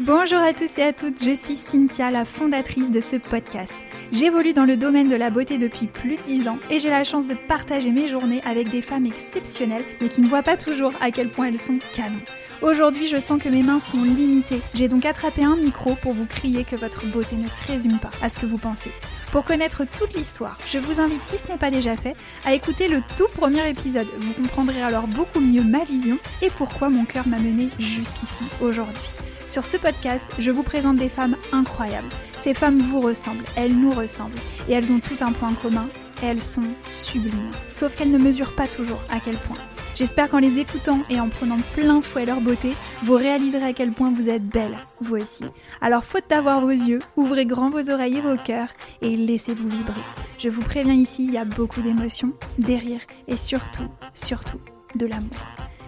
Bonjour à tous et à toutes, je suis Cynthia, la fondatrice de ce podcast. J'évolue dans le domaine de la beauté depuis plus de 10 ans et j'ai la chance de partager mes journées avec des femmes exceptionnelles mais qui ne voient pas toujours à quel point elles sont canons. Aujourd'hui, je sens que mes mains sont limitées. J'ai donc attrapé un micro pour vous crier que votre beauté ne se résume pas à ce que vous pensez. Pour connaître toute l'histoire, je vous invite, si ce n'est pas déjà fait, à écouter le tout premier épisode. Vous comprendrez alors beaucoup mieux ma vision et pourquoi mon cœur m'a mené jusqu'ici aujourd'hui. Sur ce podcast, je vous présente des femmes incroyables. Ces femmes vous ressemblent, elles nous ressemblent, et elles ont tout un point commun, elles sont sublimes. Sauf qu'elles ne mesurent pas toujours à quel point. J'espère qu'en les écoutant et en prenant plein fouet leur beauté, vous réaliserez à quel point vous êtes belle, vous aussi. Alors faute d'avoir vos yeux, ouvrez grand vos oreilles et vos cœurs et laissez-vous vibrer. Je vous préviens ici, il y a beaucoup d'émotions, des rires et surtout, surtout, de l'amour.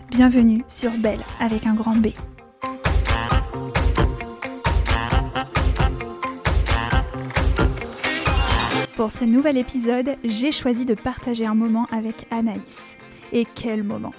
Bienvenue sur Belle avec un grand B. Pour ce nouvel épisode, j'ai choisi de partager un moment avec Anaïs. Et quel moment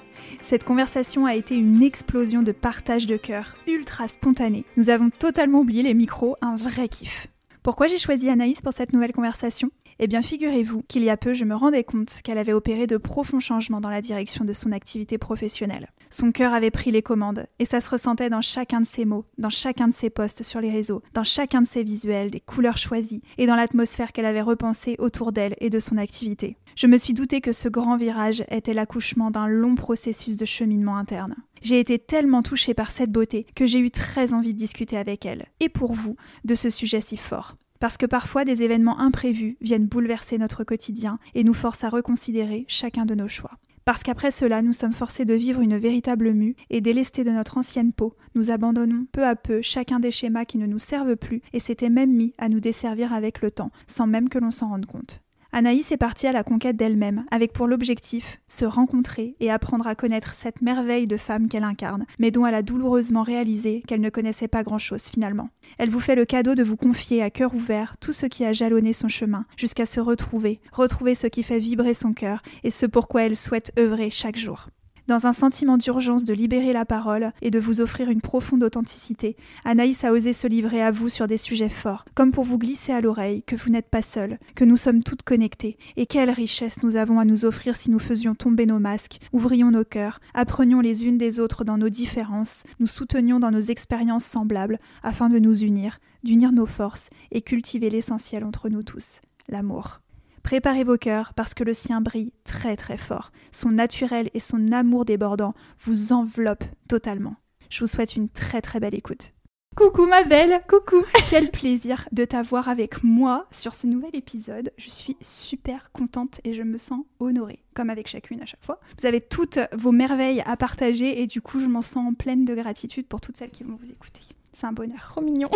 cette conversation a été une explosion de partage de cœur, ultra spontanée. Nous avons totalement oublié les micros, un vrai kiff. Pourquoi j'ai choisi Anaïs pour cette nouvelle conversation? Eh bien, figurez-vous qu'il y a peu, je me rendais compte qu'elle avait opéré de profonds changements dans la direction de son activité professionnelle. Son cœur avait pris les commandes, et ça se ressentait dans chacun de ses mots, dans chacun de ses posts sur les réseaux, dans chacun de ses visuels, des couleurs choisies, et dans l'atmosphère qu'elle avait repensée autour d'elle et de son activité. Je me suis douté que ce grand virage était l'accouchement d'un long processus de cheminement interne. J'ai été tellement touchée par cette beauté que j'ai eu très envie de discuter avec elle, et pour vous, de ce sujet si fort. Parce que parfois des événements imprévus viennent bouleverser notre quotidien et nous forcent à reconsidérer chacun de nos choix. Parce qu'après cela, nous sommes forcés de vivre une véritable mue et délestés de notre ancienne peau, nous abandonnons peu à peu chacun des schémas qui ne nous servent plus et s'étaient même mis à nous desservir avec le temps, sans même que l'on s'en rende compte. Anaïs est partie à la conquête d'elle-même, avec pour l'objectif se rencontrer et apprendre à connaître cette merveille de femme qu'elle incarne, mais dont elle a douloureusement réalisé qu'elle ne connaissait pas grand-chose finalement. Elle vous fait le cadeau de vous confier à cœur ouvert tout ce qui a jalonné son chemin, jusqu'à se retrouver, retrouver ce qui fait vibrer son cœur et ce pourquoi elle souhaite œuvrer chaque jour. Dans un sentiment d'urgence de libérer la parole et de vous offrir une profonde authenticité, Anaïs a osé se livrer à vous sur des sujets forts, comme pour vous glisser à l'oreille que vous n'êtes pas seul, que nous sommes toutes connectées, et quelle richesse nous avons à nous offrir si nous faisions tomber nos masques, ouvrions nos cœurs, apprenions les unes des autres dans nos différences, nous soutenions dans nos expériences semblables, afin de nous unir, d'unir nos forces et cultiver l'essentiel entre nous tous, l'amour. Préparez vos cœurs parce que le sien brille très très fort. Son naturel et son amour débordant vous enveloppent totalement. Je vous souhaite une très très belle écoute. Coucou ma belle, coucou. Quel plaisir de t'avoir avec moi sur ce nouvel épisode. Je suis super contente et je me sens honorée, comme avec chacune à chaque fois. Vous avez toutes vos merveilles à partager et du coup je m'en sens pleine de gratitude pour toutes celles qui vont vous écouter. C'est un bonheur. Trop mignon.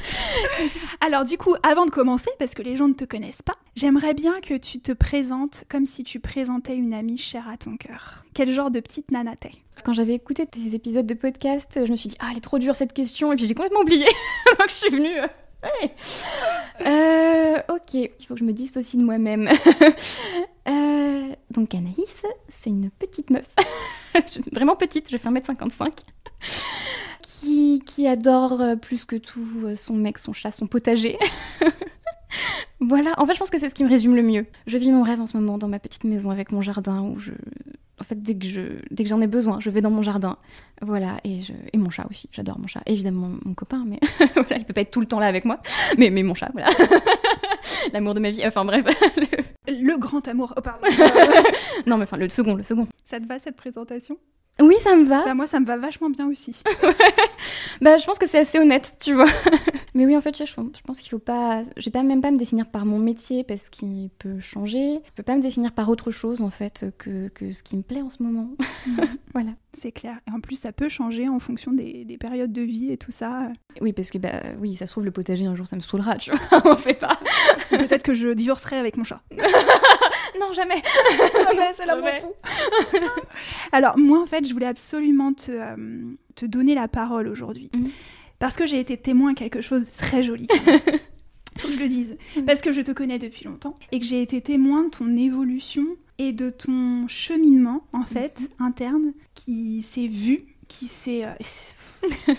Alors du coup, avant de commencer, parce que les gens ne te connaissent pas, j'aimerais bien que tu te présentes comme si tu présentais une amie chère à ton cœur. Quel genre de petite nana t'es? Quand j'avais écouté tes épisodes de podcast, je me suis dit ah elle est trop dure cette question et puis j'ai complètement oublié. Donc je suis venue. euh, euh, ok, il faut que je me dissocie de moi-même. Euh, donc Anaïs, c'est une petite meuf. Vraiment petite, je fais 1m55 qui, qui adore euh, plus que tout euh, son mec, son chat, son potager. voilà, en fait, je pense que c'est ce qui me résume le mieux. Je vis mon rêve en ce moment dans ma petite maison avec mon jardin où je. En fait, dès que, je, dès que j'en ai besoin, je vais dans mon jardin. Voilà, et, je, et mon chat aussi. J'adore mon chat. Évidemment, mon copain, mais voilà, il peut pas être tout le temps là avec moi. Mais, mais mon chat, voilà. L'amour de ma vie. Enfin, bref. Le grand amour. Oh, pardon. non, mais enfin, le second, le second. Ça te va cette présentation? Oui, ça me va. Bah, moi, ça me va vachement bien aussi. Bah, je pense que c'est assez honnête, tu vois. Mais oui, en fait, je, je pense qu'il faut pas. Je vais pas même pas me définir par mon métier parce qu'il peut changer. Je peux pas me définir par autre chose, en fait, que, que ce qui me plaît en ce moment. voilà. C'est clair. Et en plus, ça peut changer en fonction des, des périodes de vie et tout ça. Oui, parce que, bah, oui, ça se trouve, le potager, un jour, ça me saoulera, tu vois. On sait pas. Peut-être que je divorcerai avec mon chat. non, jamais. Jamais, c'est l'amour Jamais. fou. Alors, moi, en fait, je voulais absolument te, euh, te donner la parole aujourd'hui. Mhm. Parce que j'ai été témoin de quelque chose de très joli. Faut que je le dise. Parce que je te connais depuis longtemps et que j'ai été témoin de ton évolution et de ton cheminement, en fait, interne, qui s'est vu, qui s'est... euh,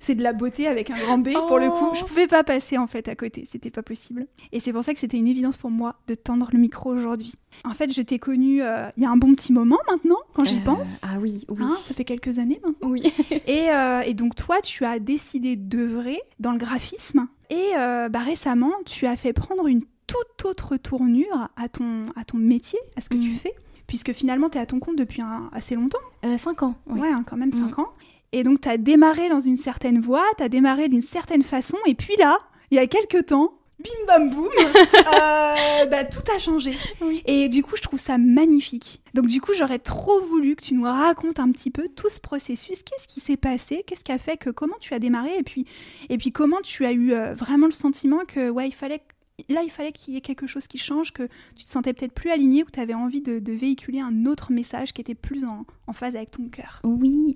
c'est de la beauté avec un grand B pour le coup. Oh. Je pouvais pas passer en fait à côté, c'était pas possible. Et c'est pour ça que c'était une évidence pour moi de tendre le micro aujourd'hui. En fait, je t'ai connue euh, il y a un bon petit moment maintenant, quand j'y Euh, pense. Ah oui, oui. Hein, ça fait quelques années maintenant. Oui. Et, euh, et donc toi, tu as décidé d'œuvrer dans le graphisme. Et euh, bah, récemment, tu as fait prendre une toute autre tournure à ton, à ton métier, à ce que tu Mhm. fais. Puisque finalement, tu es à ton compte depuis un- assez longtemps. Euh, cinq ans. oui. Ouais, hein, quand même Mhm. 5 ans. Et donc, tu as démarré dans une certaine voie, tu as démarré d'une certaine façon. Et puis là, il y a quelques temps, bim bam boum, euh, bah, tout a changé. Oui. Et du coup, je trouve ça magnifique. Donc du coup, j'aurais trop voulu que tu nous racontes un petit peu tout ce processus. Qu'est-ce qui s'est passé? Qu'est-ce qui a fait que comment tu as démarré? Et puis, et puis comment tu as eu euh, vraiment le sentiment que ouais, il fallait là, il fallait qu'il y ait quelque chose qui change, que tu te sentais peut-être plus aligné, ou tu avais envie de, véhiculer un autre message qui était plus en, phase avec ton cœur. Oui.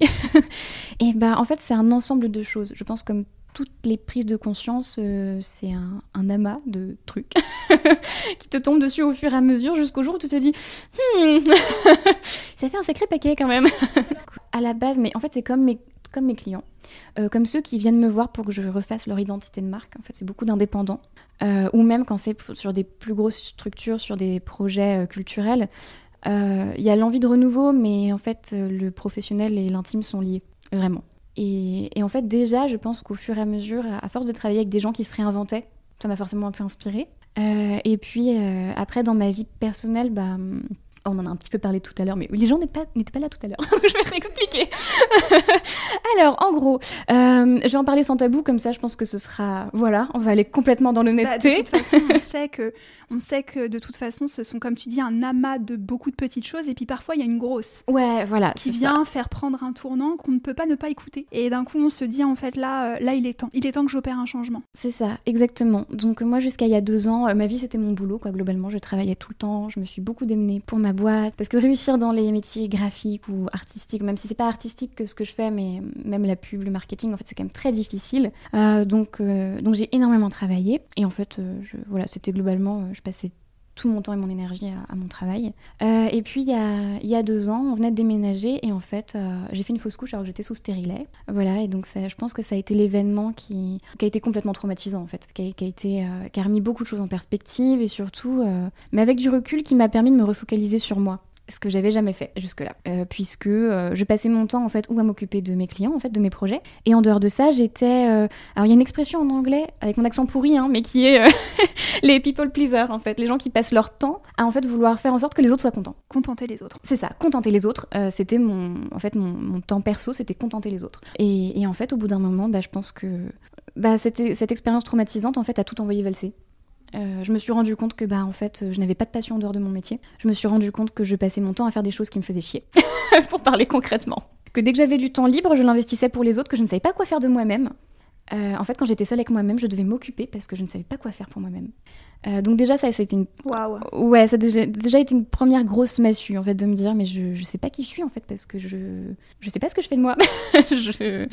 Et ben en fait, c'est un ensemble de choses. Je pense comme toutes les prises de conscience, euh, c'est un, un amas de trucs qui te tombent dessus au fur et à mesure jusqu'au jour où tu te dis Hmm, ça fait un sacré paquet quand même. à la base, mais en fait, c'est comme mes, comme mes clients, Euh, comme ceux qui viennent me voir pour que je refasse leur identité de marque. En fait, c'est beaucoup d'indépendants. Euh, ou même quand c'est sur des plus grosses structures, sur des projets euh, culturels, il y a l'envie de renouveau, mais en fait, le professionnel et l'intime sont liés, vraiment. Et, et en fait, déjà, je pense qu'au fur et à mesure, à force de travailler avec des gens qui se réinventaient, ça m'a forcément un peu inspirée. Euh, et puis, euh, après, dans ma vie personnelle, bah, on en a un petit peu parlé tout à l'heure, mais les gens n'étaient pas, pas là tout à l'heure. je vais réexpliquer. Alors, en gros, euh, je vais en parler sans tabou, comme ça, je pense que ce sera. Voilà, on va aller complètement dans Bah, l'honnêteté. de toute façon, on sait, que, on sait que de toute façon, ce sont, comme tu dis, un amas de beaucoup de petites choses, et puis parfois, il y a une grosse. ouais, voilà. qui vient faire prendre un tournant qu'on ne peut pas ne pas écouter. Et d'un coup, on se dit en fait là, là, il est temps. Il est temps que j'opère un changement. C'est ça, exactement. Donc moi, jusqu'à il y a deux ans, euh, ma vie c'était mon boulot, quoi. Globalement, je travaillais tout le temps. Je me suis beaucoup démenée pour ma boîte, parce que réussir dans les métiers graphiques ou artistiques, même si c'est pas artistique que ce que je fais, mais même la pub, le marketing, en fait, c'est quand même très difficile. Euh, donc, euh, donc j'ai énormément travaillé. Et en fait, je, voilà, c'était globalement, je passais tout mon temps et mon énergie à, mon travail. Euh, et puis il y, a, il y a deux ans, on venait de déménager et en fait, euh, j'ai fait une fausse couche alors que j'étais sous stérilet. Voilà, et donc ça, je pense que ça a été l'événement qui, qui a été complètement traumatisant en fait, qui a, qui a été, euh, qui a remis beaucoup de choses en perspective et surtout, mais avec du recul, qui m'a permis de me refocaliser sur moi ce que j'avais jamais fait jusque-là, Euh, puisque euh, je passais mon temps en fait ou à m'occuper de mes clients en fait, de mes projets, et en dehors de ça, j'étais, euh, alors il y a une expression en anglais avec mon accent pourri, hein, mais qui est les people pleasers en fait, les gens qui passent leur temps à en fait vouloir faire en sorte que les autres soient contents. Contenter les autres. C'est ça, contenter les autres. c'était mon, en fait, mon, mon temps perso, c'était contenter les autres. Et, et en fait, au bout d'un moment, bah, je pense que bah, cette, cette expérience traumatisante, en fait, a tout envoyé valser. Euh, je me suis rendu compte que bah en fait je n'avais pas de passion en dehors de mon métier. Je me suis rendu compte que je passais mon temps à faire des choses qui me faisaient chier, pour parler concrètement. Que dès que j'avais du temps libre, je l'investissais pour les autres, que je ne savais pas quoi faire de moi-même. Euh, en fait, quand j'étais seule avec moi-même, je devais m'occuper parce que je ne savais pas quoi faire pour moi-même. Euh, donc déjà ça, ça a été une Waouh. Ouais, ça a déjà, déjà été une première grosse massue en fait de me dire mais je, je sais pas qui je suis en fait parce que je je sais pas ce que je fais de moi. je...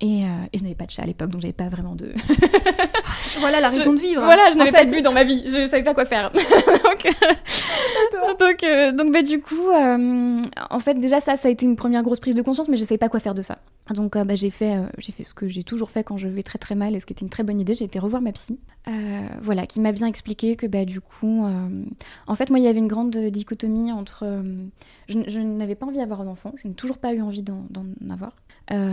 Et, euh, et je n'avais pas de chat à l'époque donc j'avais pas vraiment de. Voilà la raison de vivre. Voilà, je n'avais pas de but dans ma vie, je savais pas quoi faire. donc, euh, donc, euh, donc bah, du coup, en fait déjà ça, ça a été une première grosse prise de conscience mais je savais pas quoi faire de ça. Donc bah, j'ai fait, j'ai fait ce que j'ai toujours fait quand je vais très très mal et ce qui était une très bonne idée, j'ai été revoir ma psy. Voilà, qui m'a bien expliqué que bah, du coup, en fait moi il y avait une grande dichotomie entre... je, je n'avais pas envie d'avoir un enfant, je n'ai toujours pas eu envie d'en avoir,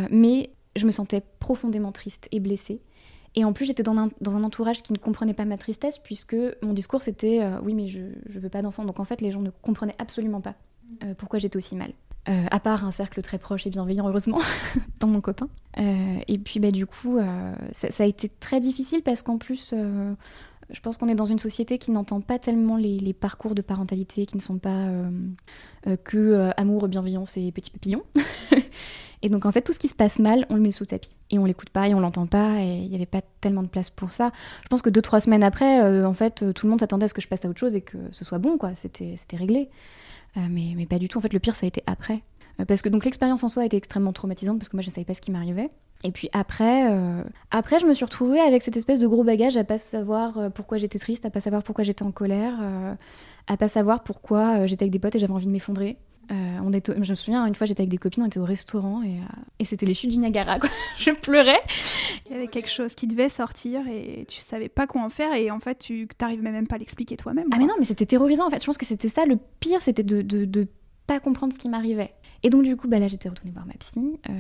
mais je me sentais profondément triste et blessée. Et en plus, j'étais dans un, dans un entourage qui ne comprenait pas ma tristesse, puisque mon discours c'était euh, oui, mais je, je veux pas d'enfant. Donc en fait, les gens ne comprenaient absolument pas euh, pourquoi j'étais aussi mal. Euh, à part un cercle très proche et bienveillant, heureusement, dans mon copain. Et puis, bah, du coup, ça, a été très difficile parce qu'en plus, je pense qu'on est dans une société qui n'entend pas tellement les, les parcours de parentalité, qui ne sont pas que amour, bienveillance et petits papillons. et donc, en fait, tout ce qui se passe mal, on le met sous le tapis. Et on l'écoute pas et on l'entend pas, et il n'y avait pas tellement de place pour ça. Je pense que deux, trois semaines après, euh, en fait, tout le monde s'attendait à ce que je passe à autre chose et que ce soit bon, quoi. C'était réglé. Euh, mais, mais pas du tout. En fait, le pire, ça a été après. Euh, Parce que donc l'expérience en soi a été extrêmement traumatisante parce que moi je ne savais pas ce qui m'arrivait. Et puis après, après je me suis retrouvée avec cette espèce de gros bagage à pas savoir pourquoi j'étais triste, à pas savoir pourquoi j'étais en colère, à pas savoir pourquoi j'étais avec des potes et j'avais envie de m'effondrer. Euh, on je me souviens, une fois j'étais avec des copines, on était au restaurant et, et c'était les chutes du Niagara. Quoi. je pleurais. Il y avait quelque chose qui devait sortir et tu savais pas quoi en faire et en fait tu n'arrivais même pas à l'expliquer toi-même. Ah mais non, mais c'était terrorisant en fait. Je pense que c'était ça le pire, c'était de, de, de, pas comprendre ce qui m'arrivait. Et donc du coup, bah, là j'étais retournée voir ma psy euh,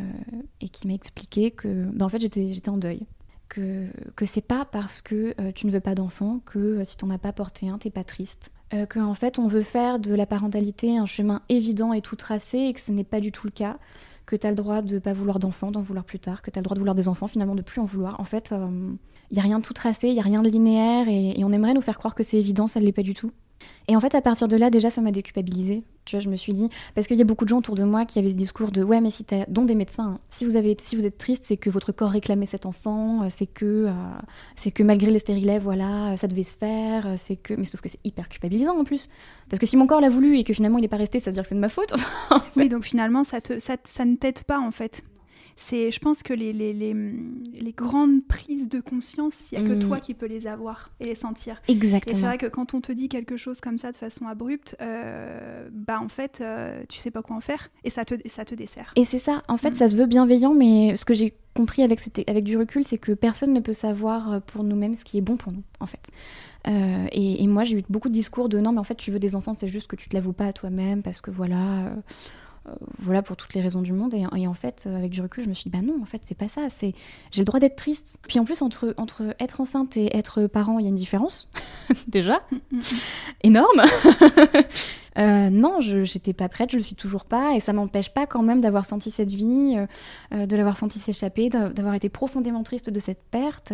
et qui m'a expliqué que bah, en fait j'étais en deuil. Que, que c'est pas parce que euh, tu ne veux pas d'enfant que si t'en as pas porté un, t'es pas triste euh, qu'en fait on veut faire de la parentalité un chemin évident et tout tracé et que ce n'est pas du tout le cas, que tu as le droit de pas vouloir d'enfants, d'en vouloir plus tard, que tu as le droit de vouloir des enfants, finalement de plus en vouloir. En fait, il euh, n'y a rien de tout tracé, il n'y a rien de linéaire et, on aimerait nous faire croire que c'est évident, ça ne l'est pas du tout. Et en fait, à partir de là, déjà, ça m'a déculpabilisée. Tu vois, je me suis dit, parce qu'il y a beaucoup de gens autour de moi qui avaient ce discours de ouais, mais si t'as, dont des médecins, hein, si vous avez, si vous êtes triste, c'est que votre corps réclamait cet enfant, euh, c'est que, euh, c'est que malgré le stérilet, voilà, ça devait se faire, euh, c'est que, mais sauf que c'est hyper culpabilisant en plus, parce que si mon corps l'a voulu et que finalement il n'est pas resté, ça veut dire que c'est de ma faute. Oui, donc finalement, ça te, ça, ça ne t'aide pas en fait c'est, je pense que les, les, les, les, grandes prises de conscience, il n'y a que mm. toi qui peux les avoir et les sentir. Exactement. Et c'est vrai que quand on te dit quelque chose comme ça de façon abrupte, euh, bah en fait, euh, tu sais pas quoi en faire et ça te, ça te dessert. Et c'est ça, en fait, mm. ça se veut bienveillant, mais ce que j'ai compris avec, avec du recul, c'est que personne ne peut savoir euh, pour nous-mêmes ce qui est bon pour nous, en fait. Euh, et, et, moi, j'ai eu beaucoup de discours de non, mais en fait, tu veux des enfants, c'est juste que tu te l'avoues pas à toi-même parce que voilà. Euh, voilà pour toutes les raisons du monde. Et, en fait, euh, avec du recul, je me suis dit, bah non, en fait, c'est pas ça. C'est j'ai le droit d'être triste. Puis en plus, entre, entre être enceinte et être parent, il y a une différence, déjà, mm, mm, mm. énorme. Euh, non, je j'étais pas prête, je le suis toujours pas, et ça m'empêche pas quand même d'avoir senti cette vie, de l'avoir senti s'échapper, d'avoir été profondément triste de cette perte.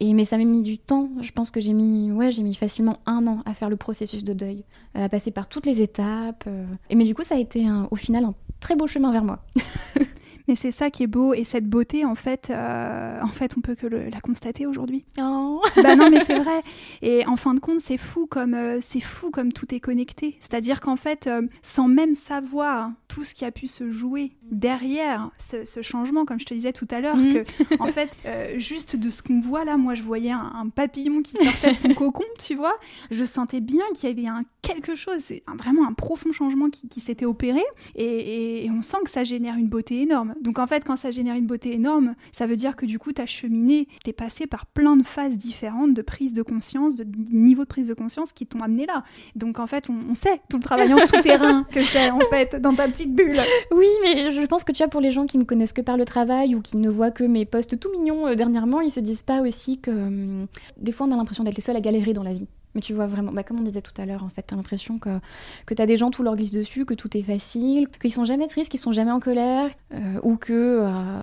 et mais ça m'a mis du temps. Je pense que j'ai mis, ouais, j'ai mis facilement un an à faire le processus de deuil, à passer par toutes les étapes. et mais du coup, ça a été au final un très beau chemin vers moi. Mais c'est ça qui est beau et cette beauté, en fait, euh, en fait, on peut que la constater aujourd'hui. Oh. bah non, mais c'est vrai. Et en fin de compte, c'est fou comme euh, c'est fou comme tout est connecté. C'est-à-dire qu'en fait, euh, sans même savoir tout ce qui a pu se jouer derrière ce, changement, comme je te disais tout à l'heure, mm. que en fait, juste de ce qu'on voit là, moi, je voyais un, papillon qui sortait de son cocon, tu vois. Je sentais bien qu'il y avait un quelque chose, c'est vraiment un profond changement qui, s'était opéré, et on sent que ça génère une beauté énorme. Donc en fait, quand ça génère une beauté énorme, ça veut dire que du coup, tu as cheminé, tu es passé par plein de phases différentes de prise de conscience, de niveau de prise de conscience qui t'ont amené là. Donc en fait, on, sait tout le travail en souterrain que c'est en fait dans ta petite bulle. Oui, mais je pense que tu vois, pour les gens qui me connaissent que par le travail ou qui ne voient que mes posts tout mignons euh, dernièrement, ils se disent pas aussi que hum, des fois on a l'impression d'être les seuls à galérer dans la vie. Mais tu vois vraiment, bah, comme on disait tout à l'heure, en fait, t'as l'impression que, que t'as des gens, tout leur glisse dessus, que tout est facile, qu'ils sont jamais tristes, qu'ils sont jamais en colère, euh, ou que, euh,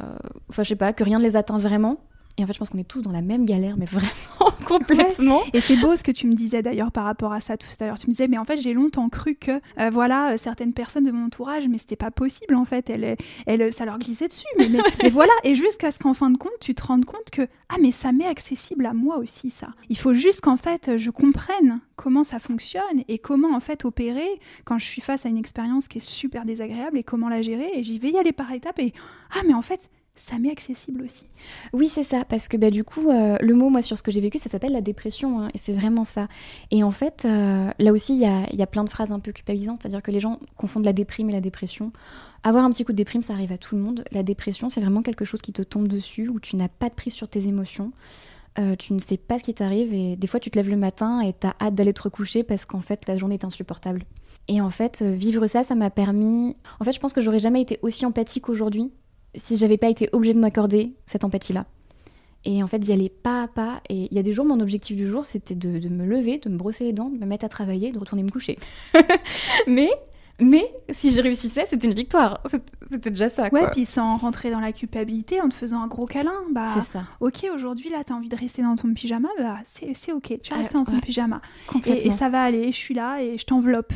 enfin, je sais pas, que rien ne les atteint vraiment. Et en fait, je pense qu'on est tous dans la même galère, mais vraiment complètement. Et c'est beau ce que tu me disais d'ailleurs par rapport à ça tout à l'heure. Tu me disais, mais en fait, j'ai longtemps cru que, euh, voilà, euh, certaines personnes de mon entourage, mais c'était pas possible en fait. Elle, elle, ça leur glissait dessus. Mais, mais, voilà. Et jusqu'à ce qu'en fin de compte, tu te rendes compte que, ah, mais ça m'est accessible à moi aussi, ça. Il faut juste qu'en fait, je comprenne comment ça fonctionne et comment en fait opérer quand je suis face à une expérience qui est super désagréable et comment la gérer. Et j'y vais y aller par étapes. Et, ah, mais en fait, ça m'est accessible aussi. Oui, c'est ça, parce que bah, du coup, euh, le mot, moi, sur ce que j'ai vécu, ça s'appelle la dépression, hein, et c'est vraiment ça. Et en fait, euh, là aussi, il y a, y a, plein de phrases un peu culpabilisantes, c'est-à-dire que les gens confondent la déprime et la dépression. Avoir un petit coup de déprime, ça arrive à tout le monde. La dépression, c'est vraiment quelque chose qui te tombe dessus, où tu n'as pas de prise sur tes émotions. Euh, tu ne sais pas ce qui t'arrive et des fois tu te lèves le matin et tu as hâte d'aller te recoucher parce qu'en fait la journée est insupportable. Et en fait, vivre ça, ça m'a permis. En fait, je pense que j'aurais jamais été aussi empathique aujourd'hui si j'avais pas été obligée de m'accorder cette empathie-là. Et en fait, d'y aller pas à pas. Et il y a des jours, mon objectif du jour, c'était de, me lever, de me brosser les dents, de me mettre à travailler, de retourner me coucher. mais, mais si je réussissais, c'était une victoire. C'était déjà ça. Ouais, puis sans rentrer dans la culpabilité, en te faisant un gros câlin. Bah, c'est ça. Ok, aujourd'hui, là, t'as envie de rester dans ton pyjama, bah, c'est ok. Tu restes dans ton pyjama. Complètement. Et, et, ça va aller, je suis là et je t'enveloppe.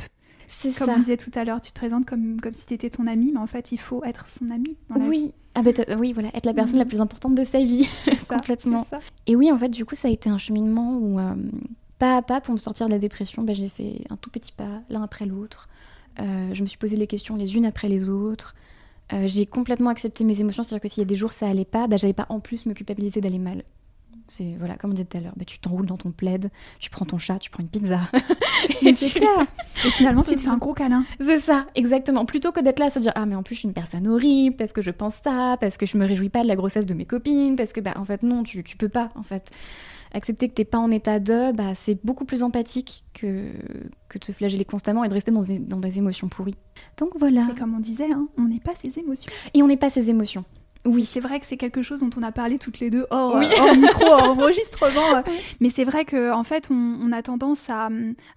C'est Comme on disait tout à l'heure, tu te présentes comme, comme si tu étais ton ami, mais en fait, il faut être son ami. Dans oui. Vie. Ah bah, oui, voilà, être la personne la mhm. plus importante de sa vie. Complètement. Ça. Et oui, en fait, du coup, ça a été un cheminement où, euh, pas à pas, pour me sortir de la dépression, bah, j'ai fait un tout petit pas, l'un après l'autre. Euh, je me suis posé les questions les unes après les autres. Euh, j'ai complètement accepté mes émotions, c'est-à-dire que s'il y a des jours ça allait pas, bah, j'avais pas en plus me culpabiliser d'aller mal. C'est voilà, comme on disait tout à l'heure, bah, tu t'enroules dans ton plaid, tu prends ton chat, tu prends une pizza. et c'est clair. Et finalement, tu te fais un gros câlin. C'est ça, exactement. Plutôt que d'être là à se dire ah mais en plus je suis une personne horrible parce que je pense ça, parce que je me réjouis pas de la grossesse de mes copines, parce que bah en fait non, tu, tu peux pas en fait accepter que t'es pas en état de, bah, c'est beaucoup plus empathique que, que de se flageller constamment et de rester dans des, dans des émotions pourries. Donc voilà. Et comme on disait, hein, on n'est pas ses émotions. Et on n'est pas ses émotions. Oui, c'est vrai que c'est quelque chose dont on a parlé toutes les deux hors, euh, hors micro, hors enregistrement. Mais c'est vrai qu'en en fait, on, a tendance à,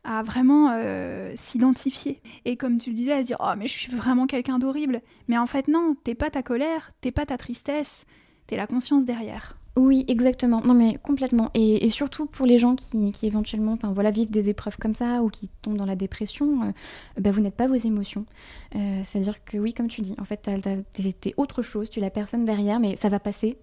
à vraiment euh, s'identifier. Et comme tu le disais, à se dire Oh, mais je suis vraiment quelqu'un d'horrible. Mais en fait, non, t'es pas ta colère, t'es pas ta tristesse, t'es la conscience derrière. Oui, exactement. Non, mais complètement. Et, surtout pour les gens qui, éventuellement voilà, vivent des épreuves comme ça ou qui tombent dans la dépression, euh, bah, vous n'êtes pas vos émotions. Euh, c'est-à-dire que oui, comme tu dis, en fait, t'es autre chose, tu es la personne derrière, mais ça va passer,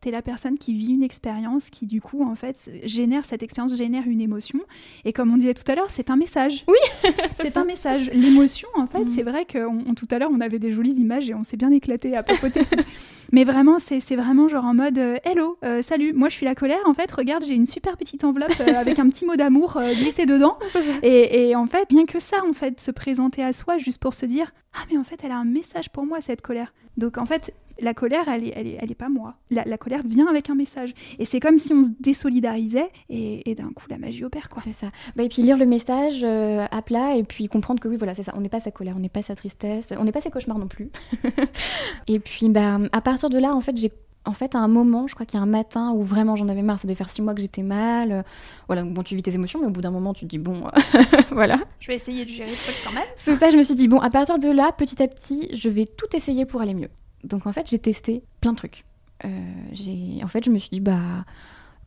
t'es la personne qui vit une expérience qui du coup en fait génère cette expérience génère une émotion. Et comme on disait tout à l'heure c'est un message. Oui c'est un message. L'émotion en fait mm. c'est vrai que tout à l'heure on avait des jolies images et on s'est bien éclaté à papoter. Mais vraiment c'est vraiment genre en mode euh, hello euh, salut moi je suis la colère. En fait regarde j'ai une super petite enveloppe euh, avec un petit mot d'amour glissé dedans. Et, et en fait bien que ça en fait se présenter à soi juste pour se dire ah mais en fait elle a un message pour moi cette colère. Donc en fait la colère, elle est, elle est, elle est pas moi. La, colère vient avec un message. Et c'est comme si on se désolidarisait et, d'un coup, la magie opère, quoi. C'est ça. Bah, et puis lire le message euh, à plat et puis comprendre que oui, voilà, c'est ça. On n'est pas sa colère, on n'est pas sa tristesse, on n'est pas ses cauchemars non plus. et puis, bah, à partir de là, en fait, j'ai en fait, à un moment, je crois qu'il y a un matin où vraiment j'en avais marre, ça devait faire six mois que j'étais mal. voilà, bon, tu vis tes émotions, mais au bout d'un moment, tu te dis, bon, voilà. Je vais essayer de gérer ce truc quand même. C'est ça, je me suis dit, bon, à partir de là, petit à petit, je vais tout essayer pour aller mieux. Donc en fait, j'ai testé plein de trucs. Euh, en fait, je me suis dit, bah,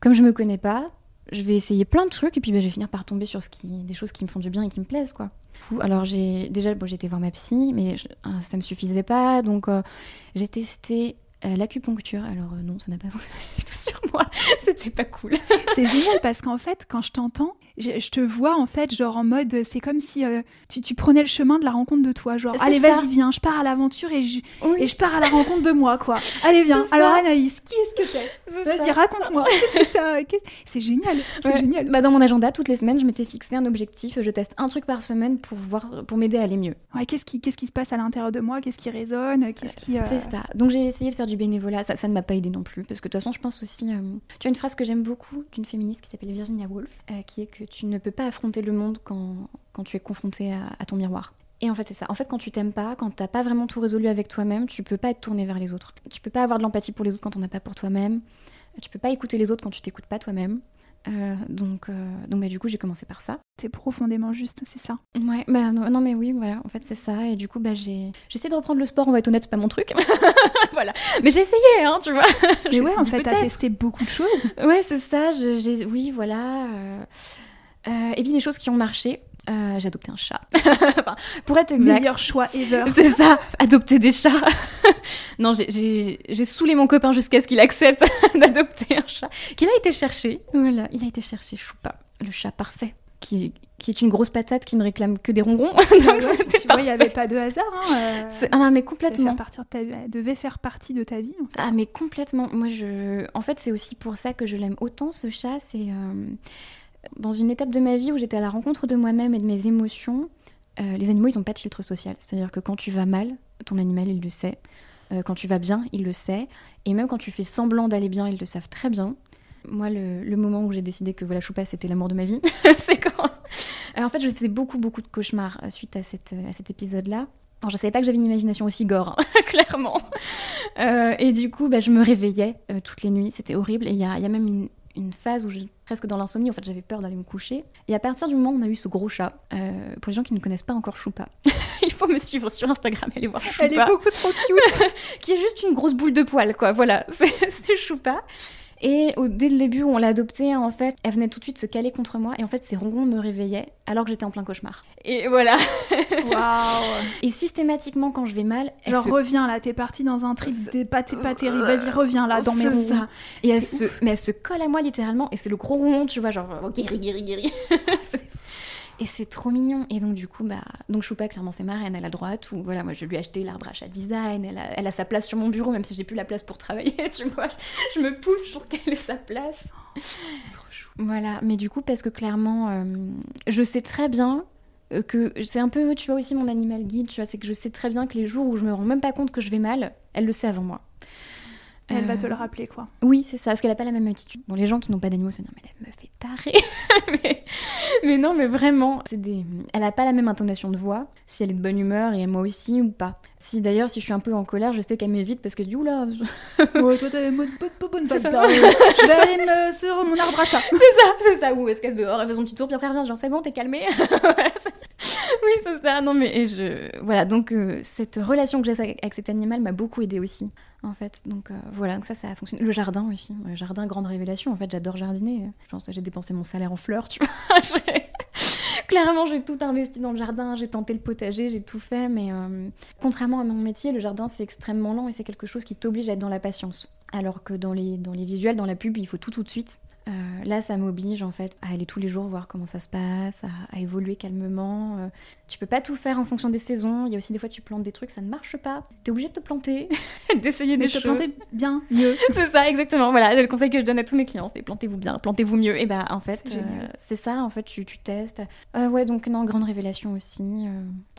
comme je me connais pas, je vais essayer plein de trucs et puis bah, je vais finir par tomber sur ce qui, des choses qui me font du bien et qui me plaisent, quoi. Alors j'ai déjà, bon, j'ai été voir ma psy, mais hein, ça me suffisait pas, donc euh, j'ai testé euh, l'acupuncture. Alors non, ça n'a pas fonctionné sur moi. C'était pas cool. C'est génial parce qu'en fait, quand je t'entends, je, te vois en fait, genre en mode, c'est comme si euh, tu, prenais le chemin de la rencontre de toi. Genre, allez, vas-y, viens, je pars à l'aventure et je, et je pars à la rencontre de moi, quoi. Allez, viens. Alors, Anaïs, qui est-ce que c'est Vas-y, raconte-moi. c'est génial. C'est génial. Bah, dans mon agenda, toutes les semaines, je m'étais fixé un objectif. Je teste un truc par semaine pour, voir, pour m'aider à aller mieux. Ouais, qu'est-ce qui, qu'est-ce qui se passe à l'intérieur de moi? Qu'est-ce qui résonne? Qu'est-ce qui, C'est euh, ça. Donc, j'ai essayé de faire du bénévolat. Ça, ça ne m'a pas aidé non plus. Parce que de toute façon, je pense aussi. Euh, tu as une phrase que j'aime beaucoup d'une féministe qui s'appelle Virginia Woolf, qui est que tu ne peux pas affronter le monde quand, quand tu es confronté à, ton miroir. Et en fait, c'est ça. En fait, quand tu t'aimes pas, quand t'as pas vraiment tout résolu avec toi-même, tu peux pas être tourné vers les autres. Tu peux pas avoir de l'empathie pour les autres quand on n'a pas pour toi-même. Tu peux pas écouter les autres quand tu t'écoutes pas toi-même. Euh, donc, euh, donc bah, du coup, j'ai commencé par ça. C'est profondément juste, c'est ça? Ouais, bah, non, mais oui, voilà, en fait, c'est ça. Et du coup, bah, j'ai essayé de reprendre le sport, on va être honnête, c'est pas mon truc. voilà. Mais j'ai essayé, hein, tu vois. Mais ouais, en fait, t'as testé beaucoup de choses. Ouais, c'est ça. J'ai, oui, voilà. Euh, euh, et puis des choses qui ont marché. Euh, j'ai adopté un chat. pour être exact. Meilleur choix ever. C'est ça, adopter des chats. non, j'ai saoulé mon copain jusqu'à ce qu'il accepte d'adopter un chat. Qu'il a été chercher. Voilà, il a été chercher Choupa, le chat parfait. Qui, qui est une grosse patate qui ne réclame que des ronrons. Donc tu vois, il n'y avait pas de hasard. Hein, euh, ah, mais complètement. Elle devait faire partie de ta vie. En fait. Ah, mais complètement. Moi, je. En fait, c'est aussi pour ça que je l'aime autant, ce chat. C'est dans une étape de ma vie où j'étais à la rencontre de moi-même et de mes émotions, euh, les animaux, ils n'ont pas de filtre social. C'est-à-dire que quand tu vas mal, ton animal, il le sait. Euh, quand tu vas bien, il le sait. Et même quand tu fais semblant d'aller bien, ils le savent très bien. Moi, le, moment où j'ai décidé que voilà, Choupa, c'était l'amour de ma vie, c'est quand... Alors, en fait, je faisais beaucoup, beaucoup de cauchemars euh, suite à, cette, cet épisode-là. Je savais pas que j'avais une imagination aussi gore, clairement. et du coup, bah, je me réveillais toutes les nuits. C'était horrible. Et il y a, y a, même une phase où je presque dans l'insomnie, en fait j'avais peur d'aller me coucher. Et à partir du moment où on a eu ce gros chat, euh, pour les gens qui ne connaissent pas encore Choupa, il faut me suivre sur Instagram, allez voir Choupa. Elle est beaucoup trop cute Qui est juste une grosse boule de poils, quoi, voilà, c'est Choupa. Et au, dès le début où on l'a adoptée, en fait, elle venait tout de suite se caler contre moi. Et en fait, ses ronrons me réveillaient alors que j'étais en plein cauchemar. Et voilà. Waouh. Et systématiquement, quand je vais mal, elle genre reviens là, t'es partie dans un trip, t'es pas, pas terrible. Vas-y, reviens là dans mes ronrons. Ça. Et elle se, mais elle se colle à moi littéralement. Et c'est le gros ronron, tu vois, genre guéri, guéri, guéri. Et c'est trop mignon. Et donc, du coup, bah, donc Choupa, clairement, c'est ma reine. Elle a droite. Ou voilà, moi, je lui ai acheté l'arbre à chat design. Elle a, elle a sa place sur mon bureau, même si j'ai plus la place pour travailler. Tu vois, je me pousse pour qu'elle ait sa place. Trop chou. Voilà. Mais du coup, parce que clairement, euh, je sais très bien euh, que c'est un peu, tu vois, aussi mon animal guide. Tu vois, c'est que je sais très bien que les jours où je me rends même pas compte que je vais mal, elle le sait avant moi. Elle va Euh, te le rappeler, quoi. Oui, c'est ça, parce qu'elle a pas la même attitude. Bon, les gens qui n'ont pas d'animaux se disent, mais elle me fait tarée. mais, mais non, mais vraiment, c'est des... elle a pas la même intonation de voix, si elle est de bonne humeur et moi aussi ou pas. Si d'ailleurs, si je suis un peu en colère, je sais qu'elle m'évite parce que je dis, oula, Ouais, toi, t'as bonne, bonne, là. Je vais aller me sur mon arbre à chat. c'est ça, c'est ça, ou est-ce qu'elle se dehors, elle fait son petit tour, puis après elle revient, genre, c'est bon, t'es calmée. Oui, c'est ça, non, mais je. Voilà, donc euh, cette relation que j'ai avec, cet animal m'a beaucoup aidée aussi, en fait. Donc euh, voilà, donc ça, ça a fonctionné. Le jardin aussi, jardin, grande révélation. En fait, j'adore jardiner. Je pense que j'ai dépensé mon salaire en fleurs, tu vois. Clairement, j'ai tout investi dans le jardin, j'ai tenté le potager, j'ai tout fait, mais euh, contrairement à mon métier, le jardin c'est extrêmement lent et c'est quelque chose qui t'oblige à être dans la patience. Alors que dans les, dans les visuels, dans la pub, il faut tout tout de suite. Euh, là, ça m'oblige en fait à aller tous les jours voir comment ça se passe, à, à évoluer calmement. Euh, tu peux pas tout faire en fonction des saisons. Il y a aussi des fois tu plantes des trucs, ça ne marche pas. T'es obligé de te planter, d'essayer des te choses. planter bien, mieux. C'est ça, exactement. Voilà, le conseil que je donne à tous mes clients, c'est plantez-vous bien, plantez-vous mieux. Et bah, en fait, C'est euh, ça, en fait, tu, tu testes. Euh, ouais, donc, non, grande révélation aussi.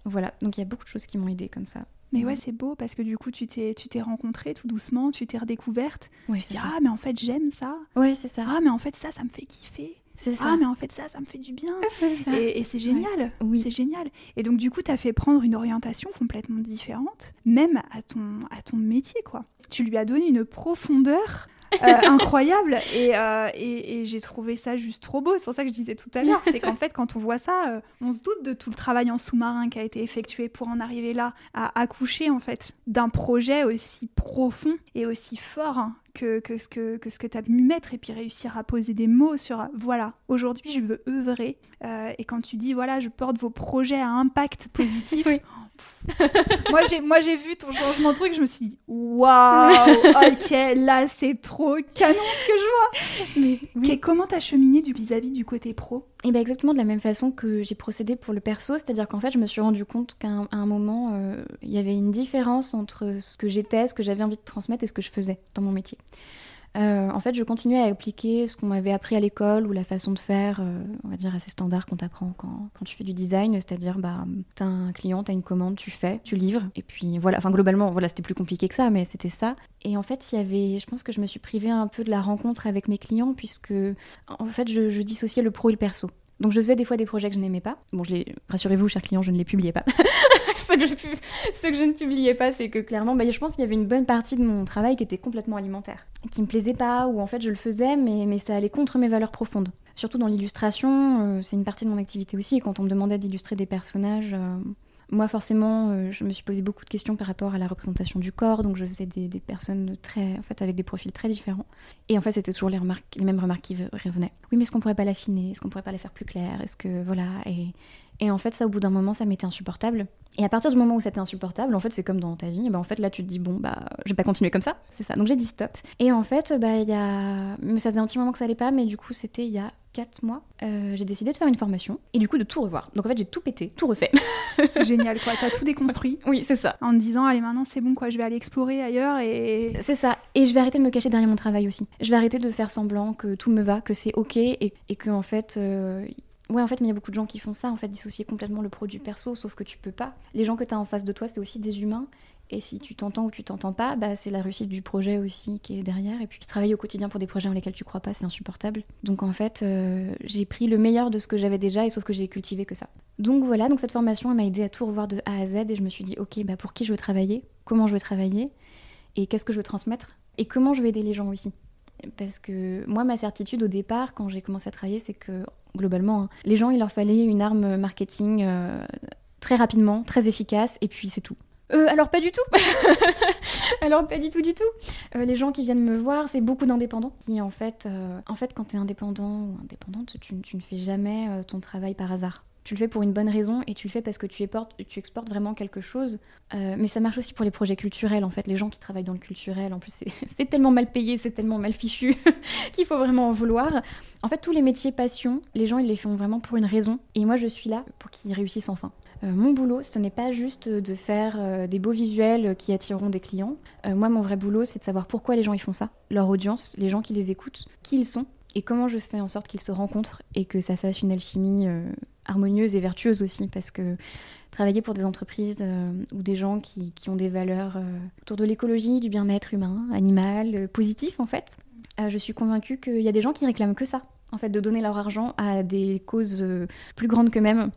voilà, donc il y a beaucoup de choses qui m'ont aidé comme ça. Mais ouais, c'est beau parce que du coup, tu t'es, tu t'es rencontrée tout doucement, tu t'es redécouverte. Oui, Tu c'est dis, ça. ah, mais en fait, j'aime ça. Ouais, c'est ça. Ah, mais en fait, ça, ça me fait kiffer. c'est ça. Ah, mais en fait, ça, ça me fait du bien. c'est ça. Et, et c'est génial. Oui. C'est génial. Et donc, du coup, tu as fait prendre une orientation complètement différente, même à ton, à ton métier, quoi. Tu lui as donné une profondeur incroyable et, euh, et- et j'ai trouvé ça juste trop beau. C'est pour ça que je disais tout à l'heure, c'est qu'en fait, quand on voit ça, euh, on se doute de tout le travail en sous-marin qui a été effectué pour en arriver là, à accoucher en fait d'un projet aussi profond et aussi fort hein, que, que ce que, que ce que tu as pu mettre et puis réussir à poser des mots sur euh, voilà, aujourd'hui je veux œuvrer. Euh, et quand tu dis voilà, je porte vos projets à impact positif. Moi j'ai moi j'ai vu ton changement de truc, je me suis dit waouh, ok, là c'est trop canon ce que je vois. Mais Que- Comment t'as cheminé du vis-à-vis du côté pro? Et bien exactement de la même façon que j'ai procédé pour le perso, c'est-à-dire qu'en fait je me suis rendu compte qu'à un moment euh, il y avait une différence entre ce que j'étais, ce que j'avais envie de transmettre et ce que je faisais dans mon métier. Euh, en fait, je continuais à appliquer ce qu'on m'avait appris à l'école ou la façon de faire, euh, on va dire assez standard qu'on t'apprend quand, tu fais du design, c'est-à-dire bah t'as un client, t'as une commande, tu fais, tu livres, et puis voilà. Enfin globalement, voilà, c'était plus compliqué que ça, mais c'était ça. Et en fait, il y avait, je pense que je me suis privée un peu de la rencontre avec mes clients puisque en fait, je, je dissociais le pro et le perso. Donc je faisais des fois des projets que je n'aimais pas. Bon, je les... rassurez-vous, chers clients, je ne les publiais pas. ce, que je, ne publiais pas, c'est que clairement, bah, je pense qu'il y avait une bonne partie de mon travail qui était complètement alimentaire, qui me plaisait pas, ou en fait je le faisais, mais, ça allait contre mes valeurs profondes. Surtout dans l'illustration, euh, c'est une partie de mon activité aussi, et quand on me demandait d'illustrer des personnages, euh, moi forcément, euh, je me suis posé beaucoup de questions par rapport à la représentation du corps, donc je faisais des, personnes très, en fait, avec des profils très différents. Et en fait, c'était toujours les, les mêmes remarques qui revenaient. Oui, mais est-ce qu'on pourrait pas l'affiner? Est-ce qu'on pourrait pas la faire plus claire? Est-ce que voilà et, et en fait, ça, au bout d'un moment, ça m'était insupportable. Et à partir du moment où c'était insupportable, en fait, c'est comme dans ta vie. et ben, en fait, là, tu te dis bon, bah, je vais pas continuer comme ça. C'est ça. Donc j'ai dit stop. Et en fait, bah, il y a, mais ça faisait un petit moment que ça allait pas, mais du coup, c'était il y a 4 mois. Euh, j'ai décidé de faire une formation et du coup de tout revoir. Donc en fait, j'ai tout pété, tout refait. C'est génial quoi, t'as tout déconstruit oui, c'est ça. en te disant allez maintenant c'est bon quoi, je vais aller explorer ailleurs et C'est ça. Et je vais arrêter de me cacher derrière mon travail aussi. Je vais arrêter de faire semblant que tout me va, que c'est ok et, et que en fait. euh, Ouais, en fait, mais il y a beaucoup de gens qui font ça, en fait, dissocier complètement le pro du perso, sauf que tu peux pas. Les gens que tu as en face de toi, c'est aussi des humains. Et si tu t'entends ou tu t'entends pas, bah, c'est la réussite du projet aussi qui est derrière. Et puis travailler au quotidien pour des projets dans lesquels tu crois pas, c'est insupportable. Donc en fait, euh, j'ai pris le meilleur de ce que j'avais déjà, et sauf que j'ai cultivé que ça. Donc voilà, donc cette formation, m'a aidé à tout revoir de A à Z, et je me suis dit, ok, bah, pour qui je veux travailler, comment je veux travailler, et qu'est-ce que je veux transmettre, et comment je veux aider les gens aussi? Parce que moi, ma certitude au départ, quand j'ai commencé à travailler, c'est que globalement, hein, les gens, il leur fallait une arme marketing euh, très rapidement, très efficace, et puis c'est tout. Euh, alors pas du tout. alors pas du tout du tout. Euh, les gens qui viennent me voir, c'est beaucoup d'indépendants qui en fait, euh, en fait quand tu es indépendant ou indépendante, tu, ne fais jamais ton travail par hasard. Tu le fais pour une bonne raison et tu le fais parce que tu, exportes vraiment quelque chose. Euh, mais ça marche aussi pour les projets culturels, en fait, les gens qui travaillent dans le culturel. En plus, c'est tellement mal payé, c'est tellement mal fichu qu'il faut vraiment en vouloir. En fait, tous les métiers passion, les gens, ils les font vraiment pour une raison. Et moi, je suis là pour qu'ils réussissent enfin. Euh, mon boulot, ce n'est pas juste de faire euh, des beaux visuels qui attireront des clients. moi, mon vrai boulot, c'est de savoir pourquoi les gens ils font ça, leur audience, les gens qui les écoutent, qui ils sont, et comment je fais en sorte qu'ils se rencontrent et que ça fasse une alchimie harmonieuse et vertueuse aussi, parce que travailler pour des entreprises euh, ou des gens qui, ont des valeurs euh, autour de l'écologie, du bien-être humain, animal, euh, positif en fait, je suis convaincue qu'il y a des gens qui réclament que ça. En fait, de donner leur argent à des causes plus grandes qu'eux-mêmes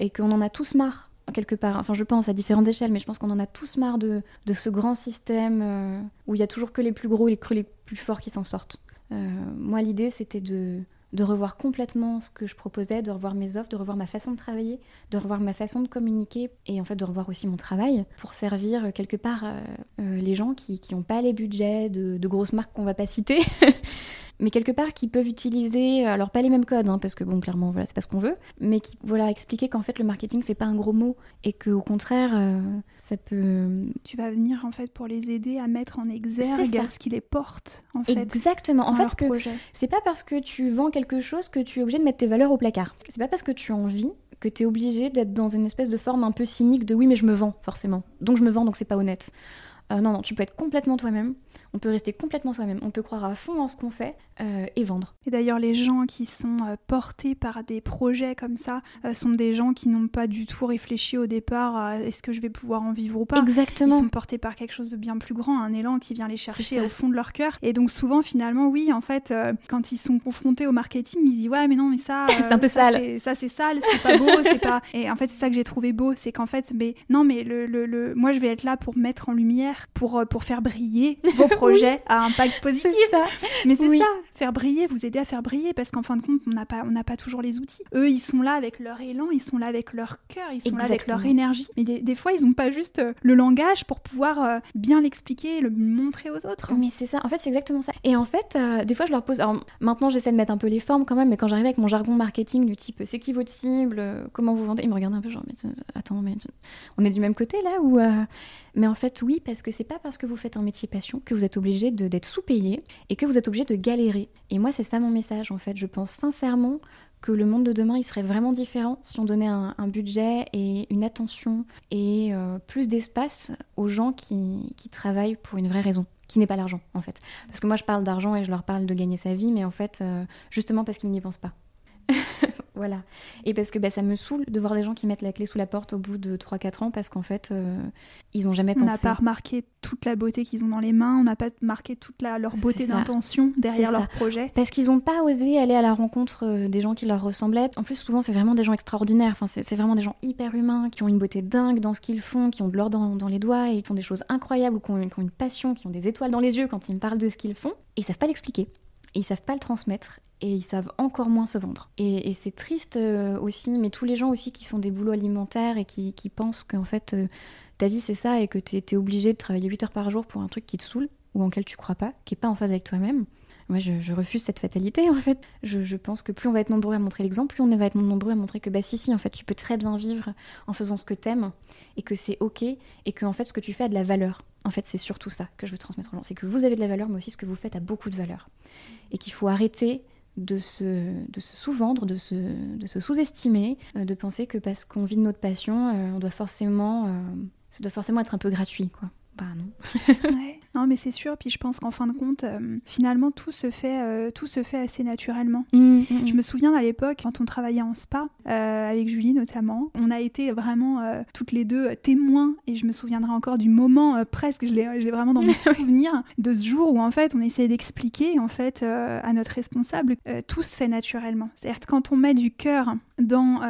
et qu'on en a tous marre quelque part. Enfin, je pense à différentes échelles, mais je pense qu'on en a tous marre de, de ce grand système où il y a toujours que les plus gros et les plus forts qui s'en sortent. Moi, l'idée, c'était de, de revoir complètement ce que je proposais, de revoir mes offres, de revoir ma façon de travailler, de revoir ma façon de communiquer et en fait de revoir aussi mon travail pour servir euh, quelque part euh, euh, les gens qui n'ont pas les budgets de, de grosses marques qu'on va pas citer mais quelque part qui peuvent utiliser, alors pas les mêmes codes, hein, parce que bon, clairement, voilà, c'est pas ce qu'on veut, mais qui, voilà, expliquer qu'en fait le marketing c'est pas un gros mot et qu'au contraire, euh, ça peut. Tu vas venir en fait pour les aider à mettre en exergue ce qui les porte, en fait. Exactement. En fait, que c'est pas parce que tu vends quelque chose que tu es obligé de mettre tes valeurs au placard. C'est pas parce que tu as envie que tu es obligé d'être dans une espèce de forme un peu cynique de oui, mais je me vends, forcément. Donc je me vends, donc c'est pas honnête. Euh, non, non, tu peux être complètement toi-même on peut rester complètement soi-même, on peut croire à fond en ce qu'on fait euh, et vendre. Et d'ailleurs, les gens qui sont euh, portés par des projets comme ça euh, sont des gens qui n'ont pas du tout réfléchi au départ à est-ce que je vais pouvoir en vivre ou pas? Exactement. Ils sont portés par quelque chose de bien plus grand, un élan qui vient les chercher au fond de leur cœur. Et donc souvent, finalement, oui, en fait, quand ils sont confrontés au marketing, ils disent ouais, mais non, mais ça, c'est un peu sale. Ça c'est sale, c'est pas beau, c'est pas. Et en fait, c'est ça que j'ai trouvé beau, c'est qu'en fait, mais non, mais le, le, le, moi, je vais être là pour mettre en lumière, pour pour faire briller vos projets à impact positif. Mais c'est ça, faire briller, vous aider à faire briller, parce qu'en fin de compte, on n'a pas, on n'a pas toujours les outils. Eux, ils sont là avec leur élan, ils sont là avec leur cœur, ils sont là avec leur énergie. Mais des, fois, ils n'ont pas juste euh, le langage pour pouvoir euh, bien l'expliquer, le montrer aux autres. Mais c'est ça. En fait, c'est exactement ça. Et en fait, euh, des fois, je leur pose. Alors, maintenant, j'essaie de mettre un peu les formes quand même, mais quand j'arrive avec mon jargon marketing du type, c'est qui votre cible, comment vous vendez, ils me regardent un peu genre, mais attends, mais on est du même côté là ou mais en fait, oui, parce que c'est pas parce que vous faites un métier passion que vous êtes obligé d'être sous-payé et que vous êtes obligé de galérer. Et moi, c'est ça mon message en fait. Je pense sincèrement que le monde de demain, il serait vraiment différent si on donnait un, budget et une attention et euh, plus d'espace aux gens qui, qui travaillent pour une vraie raison qui n'est pas l'argent en fait. Parce que moi je parle d'argent et je leur parle de gagner sa vie, mais en fait, euh, justement parce qu'ils n'y pensent pas. voilà. Et parce que bah, ça me saoule de voir des gens qui mettent la clé sous la porte au bout de 3-4 ans parce qu'en fait, euh, ils n'ont jamais pensé. On n'a pas remarqué toute la beauté qu'ils ont dans les mains, on n'a pas remarqué toute la, leur beauté d'intention derrière leur projet. Parce qu'ils n'ont pas osé aller à la rencontre euh, des gens qui leur ressemblaient. En plus, souvent, c'est vraiment des gens extraordinaires. Enfin, c'est vraiment des gens hyper humains qui ont une beauté dingue dans ce qu'ils font, qui ont de l'or dans, les doigts et qui font des choses incroyables, qui ont, qui ont une passion, qui ont des étoiles dans les yeux quand ils me parlent de ce qu'ils font. Et ils savent pas l'expliquer. Ils savent pas le transmettre et ils savent encore moins se vendre. Et, c'est triste euh, aussi, mais tous les gens aussi qui font des boulots alimentaires et qui, pensent qu'en fait euh, ta vie c'est ça et que tu es, obligé de travailler 8 heures par jour pour un truc qui te saoule ou en quel tu crois pas, qui est pas en phase avec toi-même. Moi, je, refuse cette fatalité, en fait. Je, pense que plus on va être nombreux à montrer l'exemple, plus on va être nombreux à montrer que, bah si, si, en fait, tu peux très bien vivre en faisant ce que t'aimes, et que c'est OK, et que, en fait, ce que tu fais a de la valeur. En fait, c'est surtout ça que je veux transmettre aux gens. C'est que vous avez de la valeur, mais aussi ce que vous faites a beaucoup de valeur. Et qu'il faut arrêter de se, de se sous-vendre, de se, de se sous-estimer, euh, de penser que parce qu'on vit de notre passion, euh, on doit forcément, euh, ça doit forcément être un peu gratuit, quoi. Bah non. Non, mais c'est sûr. Puis je pense qu'en fin de compte, euh, finalement, tout se fait, euh, tout se fait assez naturellement. Mmh, mmh, mmh. Je me souviens à l'époque, quand on travaillait en spa, euh, avec Julie notamment, on a été vraiment toutes les deux témoins, et je me souviendrai encore du moment presque, je l'ai vraiment dans mes souvenirs, de ce jour où en fait on essayait d'expliquer en fait à notre responsable, tout se fait naturellement. C'est-à-dire que quand on met du cœur dans,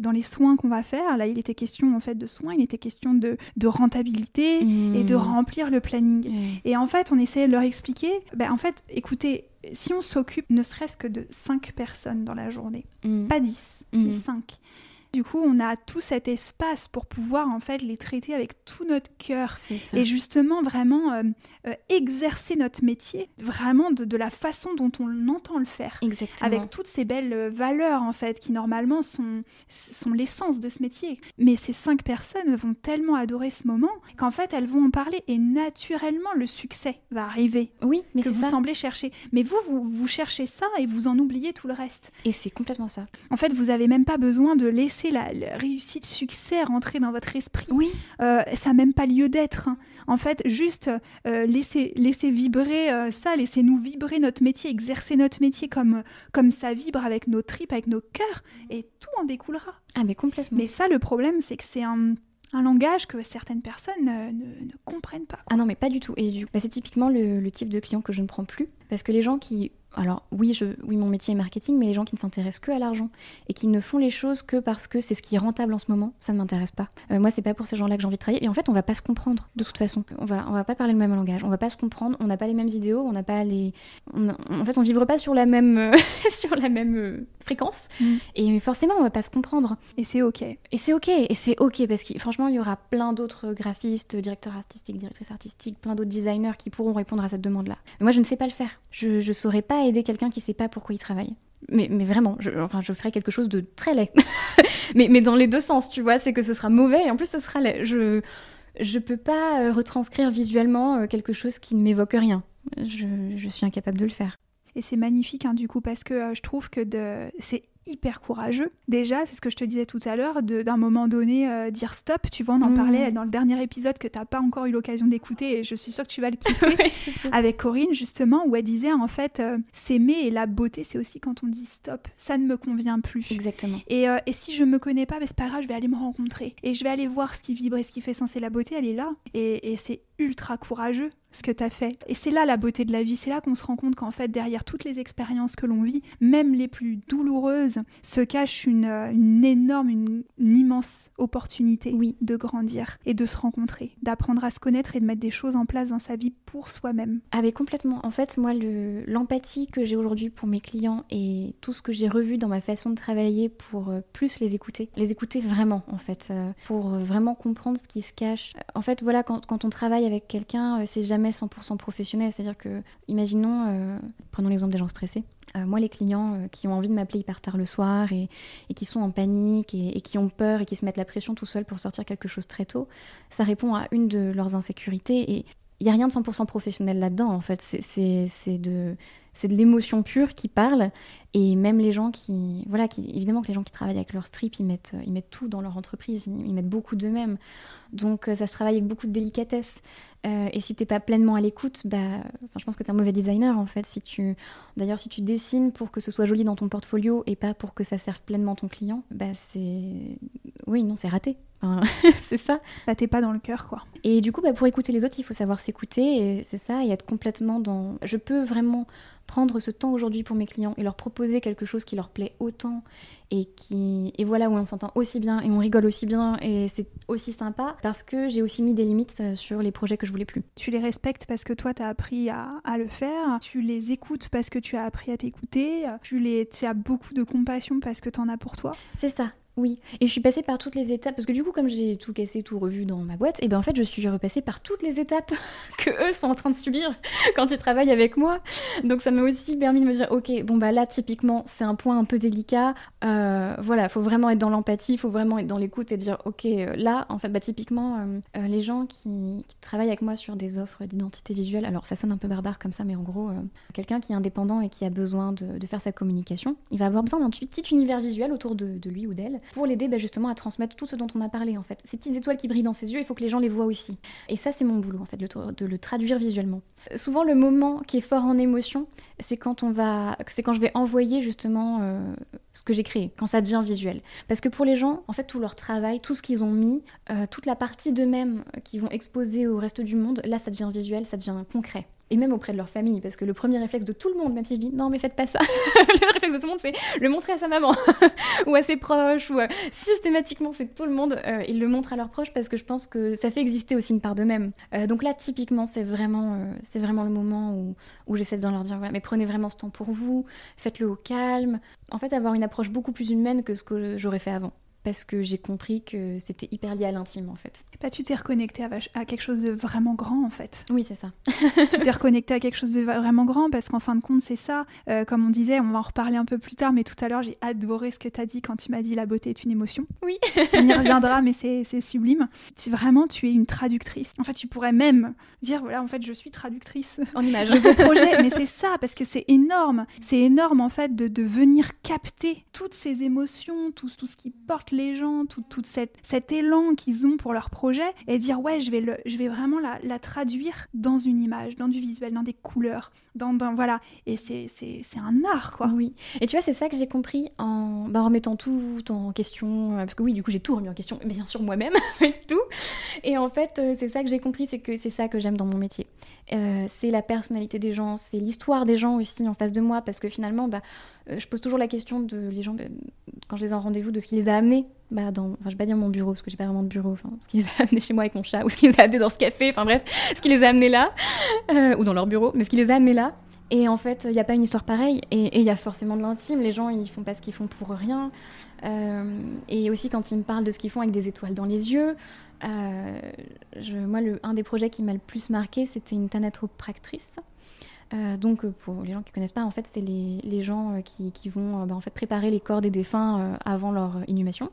dans les soins qu'on va faire, là il était question en fait de soins, il était question de, de rentabilité et de remplir le planning. Et en fait, on essayait de leur expliquer, ben, en fait, écoutez, si on s'occupe ne serait-ce que de 5 personnes dans la journée, mm. pas 10, mais 5, mm. Du coup, on a tout cet espace pour pouvoir en fait les traiter avec tout notre cœur et justement vraiment euh, euh, exercer notre métier vraiment de, la façon dont on entend le faire. Exactement. Avec toutes ces belles euh, valeurs en fait qui normalement sont, sont l'essence de ce métier. Mais ces cinq personnes vont tellement adorer ce moment qu'en fait elles vont en parler et naturellement le succès va arriver. Oui, mais que vous semblez chercher. Mais vous, vous, vous cherchez ça et vous en oubliez tout le reste. Et c'est complètement ça. En fait, vous avez même pas besoin de laisser la, réussite, succès rentrer dans votre esprit. Oui. Euh, ça n'a même pas lieu d'être. Hein. En fait, juste euh, laissez, vibrer euh, ça, laissez-nous vibrer notre métier, exercer notre métier comme, comme ça vibre avec nos tripes, avec nos cœurs, et tout en découlera. Ah, mais complètement. Mais ça, le problème, c'est que c'est un un langage que certaines personnes ne, ne, comprennent pas. Ah non, mais pas du tout. Et du... Bah, c'est typiquement le, type de client que je ne prends plus. Parce que les gens qui alors oui, je, oui, mon métier est marketing, mais les gens qui ne s'intéressent que à l'argent et qui ne font les choses que parce que c'est ce qui est rentable en ce moment, ça ne m'intéresse pas. Euh, moi, c'est pas pour ces gens-là que j'ai envie de travailler. Et en fait, on va pas se comprendre de toute façon. On va, on va pas parler le même langage, on va pas se comprendre, on n'a pas les mêmes idéaux, on n'a pas les, en fait, on vivre pas sur la même, sur la même euh, fréquence. Mm. Et forcément, on va pas se comprendre. Et c'est ok. Et c'est ok. Et c'est ok parce que franchement, il y aura plein d'autres graphistes, directeurs artistiques, directrices artistiques, plein d'autres designers qui pourront répondre à cette demande-là. Mais moi, je ne sais pas le faire. Je, je saurais pas aider quelqu'un qui sait pas pourquoi il travaille. Mais, mais vraiment, je, enfin, je ferai quelque chose de très laid. mais, mais dans les deux sens, tu vois, c'est que ce sera mauvais et en plus ce sera laid. Je je peux pas euh, retranscrire visuellement euh, quelque chose qui ne m'évoque rien. Je, je, suis incapable de le faire. Et c'est magnifique, hein, du coup, parce que euh, je trouve que de... c'est hyper courageux. Déjà, c'est ce que je te disais tout à l'heure, d'un moment donné, euh, dire stop. Tu vois, on en mmh. parlait dans le dernier épisode que tu n'as pas encore eu l'occasion d'écouter et je suis sûre que tu vas le kiffer. avec Corinne, justement, où elle disait en fait, euh, s'aimer et la beauté, c'est aussi quand on dit stop. Ça ne me convient plus. Exactement. Et, euh, et si je me connais pas, ben, c'est pas grave, je vais aller me rencontrer et je vais aller voir ce qui vibre et ce qui fait sens. la beauté, elle est là. Et, et c'est ultra courageux ce que tu as fait. Et c'est là la beauté de la vie, c'est là qu'on se rend compte qu'en fait, derrière toutes les expériences que l'on vit, même les plus douloureuses, se cache une, euh, énorme, une, immense opportunité oui. de grandir et de se rencontrer, d'apprendre à se connaître et de mettre des choses en place dans sa vie pour soi-même. Ah mais complètement. En fait, moi, l'empathie que j'ai aujourd'hui pour mes clients et tout ce que j'ai revu dans ma façon de travailler pour euh, plus les écouter, les écouter vraiment, en fait, euh, pour vraiment comprendre ce qui se cache. En fait, voilà, quand, quand on travaille avec quelqu'un, c'est jamais 100% professionnel. C'est-à-dire que, imaginons, prenons l'exemple des gens stressés. Euh, moi, les clients euh, qui ont envie de m'appeler hyper tard le soir et, qui sont en panique et, qui ont peur et qui se mettent la pression tout seuls pour sortir quelque chose très tôt, ça répond à une de leurs insécurités. Et il n'y a rien de 100% professionnel là-dedans, en fait. C'est de, de l'émotion pure qui parle. Et même les gens qui. Voilà, qui, évidemment que les gens qui travaillent avec leur trip, ils mettent, ils mettent tout dans leur entreprise, ils, mettent beaucoup d'eux-mêmes. Donc euh, ça se travaille avec beaucoup de délicatesse. Euh, et si t'es pas pleinement à l'écoute, bah, je pense que t'es un mauvais designer en fait. Si tu, d'ailleurs, si tu dessines pour que ce soit joli dans ton portfolio et pas pour que ça serve pleinement ton client, bah c'est, oui, non, c'est raté. c'est ça. Bah t'es pas dans le cœur quoi. Et du coup, bah, pour écouter les autres, il faut savoir s'écouter, c'est ça, et être complètement dans. Je peux vraiment prendre ce temps aujourd'hui pour mes clients et leur proposer quelque chose qui leur plaît autant et qui et voilà où on s'entend aussi bien et on rigole aussi bien et c'est aussi sympa parce que j'ai aussi mis des limites euh, sur les projets que je voulais plus. Tu les respectes parce que toi tu as appris à, à, le faire, tu les écoutes parce que tu as appris à t'écouter, tu les tu as beaucoup de compassion parce que tu en as pour toi. C'est ça. Oui, et je suis passée par toutes les étapes, parce que du coup, comme j'ai tout cassé, tout revu dans ma boîte, et ben en fait, je suis repassée par toutes les étapes que eux sont en train de subir quand ils travaillent avec moi. Donc ça m'a aussi permis de me dire, ok, bon bah là, typiquement, c'est un point un peu délicat. Euh, voilà, faut vraiment être dans l'empathie, faut vraiment être dans l'écoute et dire, ok, euh, là, en fait, bah typiquement, euh, les gens qui, travaillent avec moi sur des offres d'identité visuelle, alors ça sonne un peu barbare comme ça, mais en gros, quelqu'un qui est indépendant et qui a besoin de, faire sa communication, il va avoir besoin d'un petit univers visuel autour de lui ou d'elle pour l'aider bah, justement à transmettre tout ce dont on a parlé en fait. Ces petites étoiles qui brillent dans ses yeux, il faut que les gens les voient aussi. Et ça, c'est mon boulot en fait, de le traduire visuellement. Souvent, le moment qui est fort en émotion, c'est quand on va, c'est quand je vais envoyer justement euh, ce que j'ai créé, quand ça devient visuel. Parce que pour les gens, en fait, tout leur travail, tout ce qu'ils ont mis, euh, toute la partie d'eux-mêmes qu'ils vont exposer au reste du monde, là, ça devient visuel, ça devient concret et même auprès de leur famille, parce que le premier réflexe de tout le monde, même si je dis non mais faites pas ça, le réflexe de tout le monde c'est le montrer à sa maman ou à ses proches, ou euh, systématiquement c'est tout le monde, euh, ils le montrent à leurs proches parce que je pense que ça fait exister aussi une part d'eux-mêmes. Euh, donc là typiquement c'est vraiment, c'est vraiment le moment où, où j'essaie de leur dire voilà, mais prenez vraiment ce temps pour vous, faites-le au calme, en fait avoir une approche beaucoup plus humaine que ce que j'aurais fait avant. Parce que j'ai compris que c'était hyper lié à l'intime en fait. Bah, tu t'es reconnecté à, quelque chose de vraiment grand en fait. Oui, c'est ça. tu t'es reconnecté à quelque chose de vraiment grand parce qu'en fin de compte, c'est ça. Euh, comme on disait, on va en reparler un peu plus tard, mais tout à l'heure, j'ai adoré ce que tu as dit quand tu m'as dit la beauté est une émotion. Oui. on y reviendra, mais c'est sublime. Si vraiment tu es une traductrice, en fait, tu pourrais même dire voilà, en fait, je suis traductrice. En image. De vos projets, mais c'est ça, parce que c'est énorme. C'est énorme en fait de, de, venir capter toutes ces émotions, tout, tout ce qui porte les gens, tout, tout cette, cet élan qu'ils ont pour leur projet et dire ouais, je vais, le, je vais vraiment la, traduire dans une image, dans du visuel, dans des couleurs, dans, dans voilà. Et c'est un art quoi. Oui. Et tu vois, c'est ça que j'ai compris en, bah, en remettant tout en question, euh, parce que oui, du coup, j'ai tout remis en question, bien sûr moi-même, tout. Et en fait, euh, c'est ça que j'ai compris, c'est que c'est ça que j'aime dans mon métier. Euh, c'est la personnalité des gens, c'est l'histoire des gens aussi en face de moi, parce que finalement, bah, je pose toujours la question de les gens, quand je les ai en rendez-vous, de ce qui les a amenés. Bah, dans, enfin, je vais pas dire mon bureau, parce que j'ai pas vraiment de bureau, ce qui les a amenés chez moi avec mon chat, ou ce qui les a amenés dans ce café, enfin bref, ce qui les a amenés là, euh, ou dans leur bureau, mais ce qui les a amenés là. Et en fait, il n'y a pas une histoire pareille, et il y a forcément de l'intime. Les gens, ils font pas ce qu'ils font pour rien. et aussi, quand ils me parlent de ce qu'ils font avec des étoiles dans les yeux, moi, un des projets qui m'a le plus marqué, c'était une thanatopractrice. Euh, donc, euh, pour les gens qui ne connaissent pas, en fait, c'est les, gens euh, qui, vont bah, en fait, préparer les corps des défunts avant leur inhumation.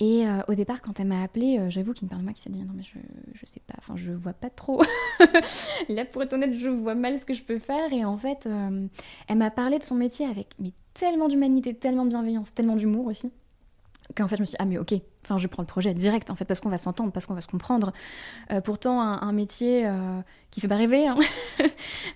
Et au départ, quand elle m'a appelée, j'avoue qu'il me parle moi qui s'est dit non mais je, je sais pas, enfin je vois pas trop. Là pour être honnête, je vois mal ce que je peux faire. Et en fait, elle m'a parlé de son métier avec mais tellement d'humanité, tellement de bienveillance, tellement d'humour aussi qu'en fait je me suis dit, ah mais ok, enfin je prends le projet direct en fait parce qu'on va s'entendre, parce qu'on va se comprendre. Euh, pourtant un, métier euh, qui fait pas rêver. Hein.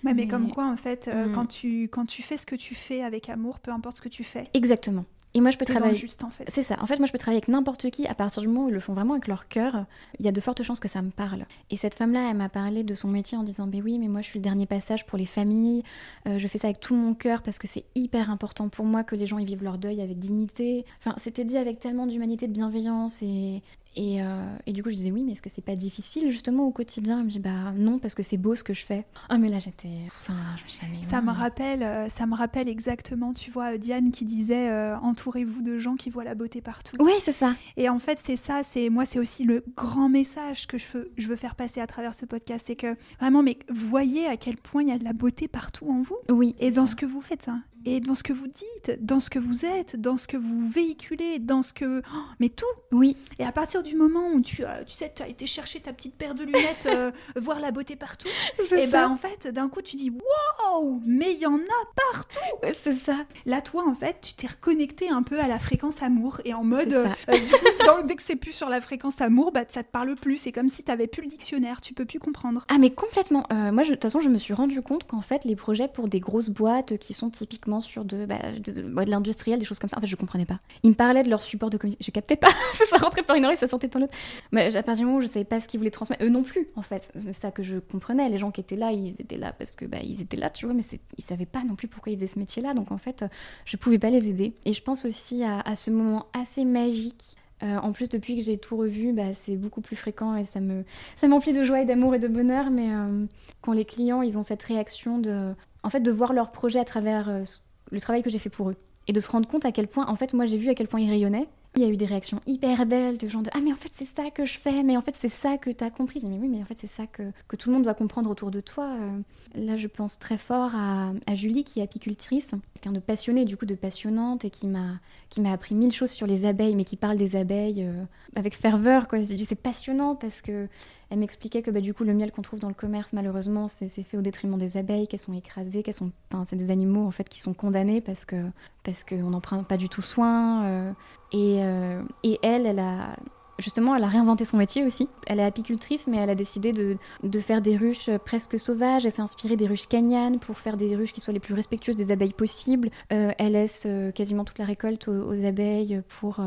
mais, comme quoi en fait, euh, mm. quand, tu, quand tu fais ce que tu fais avec amour, peu importe ce que tu fais. Exactement. Et moi, je peux travailler. juste, en fait. C'est ça. En fait, moi, je peux travailler avec n'importe qui à partir du moment où ils le font vraiment avec leur cœur. Il y a de fortes chances que ça me parle. Et cette femme-là, elle m'a parlé de son métier en disant Ben oui, mais moi, je suis le dernier passage pour les familles. Euh, je fais ça avec tout mon cœur parce que c'est hyper important pour moi que les gens y vivent leur deuil avec dignité. Enfin, c'était dit avec tellement d'humanité, de bienveillance. Et, euh, et, du coup, je disais oui, mais est-ce que c'est pas difficile justement au quotidien? Elle me dit bah non, parce que c'est beau ce que je fais. Ah, mais là j'étais. Enfin, je ça me rappelle, euh, ça me rappelle exactement, tu vois, Diane qui disait euh, entourez-vous de gens qui voient la beauté partout. Oui, c'est ça. Et en fait, c'est ça, c'est moi, c'est aussi le grand message que je veux, je veux faire passer à travers ce podcast, c'est que vraiment, mais voyez à quel point il y a de la beauté partout en vous. Oui. Et dans ce que vous faites, ça et dans ce que vous dites, dans ce que vous êtes, dans ce que vous véhiculez, dans ce que... Oh, mais tout Oui. Et à partir du moment où tu, euh, tu sais, tu as été chercher ta petite paire de lunettes, euh, voir la beauté partout, et ben en fait, d'un coup, tu dis, wow, mais il y en a partout C'est ça. Là, toi, en fait, tu t'es reconnecté un peu à la fréquence amour, et en mode, euh, dès que c'est plus sur la fréquence amour, bah, ça te parle plus, c'est comme si tu avais plus le dictionnaire, tu peux plus comprendre. Ah mais complètement. moi, de toute façon, je me suis rendu compte qu'en fait, les projets pour des grosses boîtes qui sont typiquement sur de, bah, de, l'industriel, des choses comme ça. En fait, je comprenais pas. Ils me parlaient de leur support de communication. Je captais pas. ça rentrait par une oreille, ça Mais à partir du moment où je savais pas ce qu'ils voulaient transmettre, eux non plus, en fait. C'est ça que je comprenais. Les gens qui étaient là, ils étaient là parce que bah, ils étaient là, tu vois, mais ils savaient pas non plus pourquoi ils faisaient ce métier-là. Donc en fait, je pouvais pas les aider. Et je pense aussi à, ce moment assez magique euh, en plus, depuis que j'ai tout revu, bah, c'est beaucoup plus fréquent et ça me ça m'emplit de joie et d'amour et de bonheur. Mais euh, quand les clients, ils ont cette réaction de, en fait, de voir leur projet à travers euh, le travail que j'ai fait pour eux. Et de se rendre compte à quel point, en fait, moi j'ai vu à quel point ils rayonnaient. Il y a eu des réactions hyper belles de gens de Ah, mais en fait, c'est ça que je fais, mais en fait, c'est ça que tu as compris. mais oui, mais en fait, c'est ça que, que, tout le monde doit comprendre autour de toi. Euh, là, je pense très fort à, Julie, qui est apicultrice, quelqu'un de passionné, du coup, de passionnante, et qui m'a appris mille choses sur les abeilles, mais qui parle des abeilles euh, avec ferveur. C'est passionnant parce que elle m'expliquait que bah, du coup le miel qu'on trouve dans le commerce malheureusement c'est fait au détriment des abeilles, qu'elles sont écrasées, qu'elles sont, enfin, c'est des animaux en fait qui sont condamnés parce que parce qu'on n'en prend pas du tout soin. Euh, et, euh, et elle, elle a justement, elle a réinventé son métier aussi. Elle est apicultrice, mais elle a décidé de, de faire des ruches presque sauvages. Elle s'est inspirée des ruches canyanes pour faire des ruches qui soient les plus respectueuses des abeilles possibles. elle laisse quasiment toute la récolte aux, abeilles pour,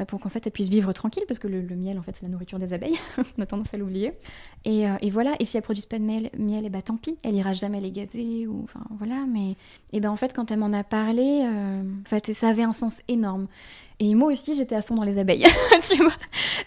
bah, pour qu'en fait elles puissent vivre tranquille, parce que le, miel en fait c'est la nourriture des abeilles, on a tendance à l'oublier. Et, euh, et, voilà, et si elles produisent pas de miel, miel et eh bah tant pis, elle ira jamais les gazer, ou enfin voilà, mais et ben en fait quand elle m'en a parlé, euh, en fait ça avait un sens énorme. Et moi aussi, j'étais à fond dans les abeilles, tu vois.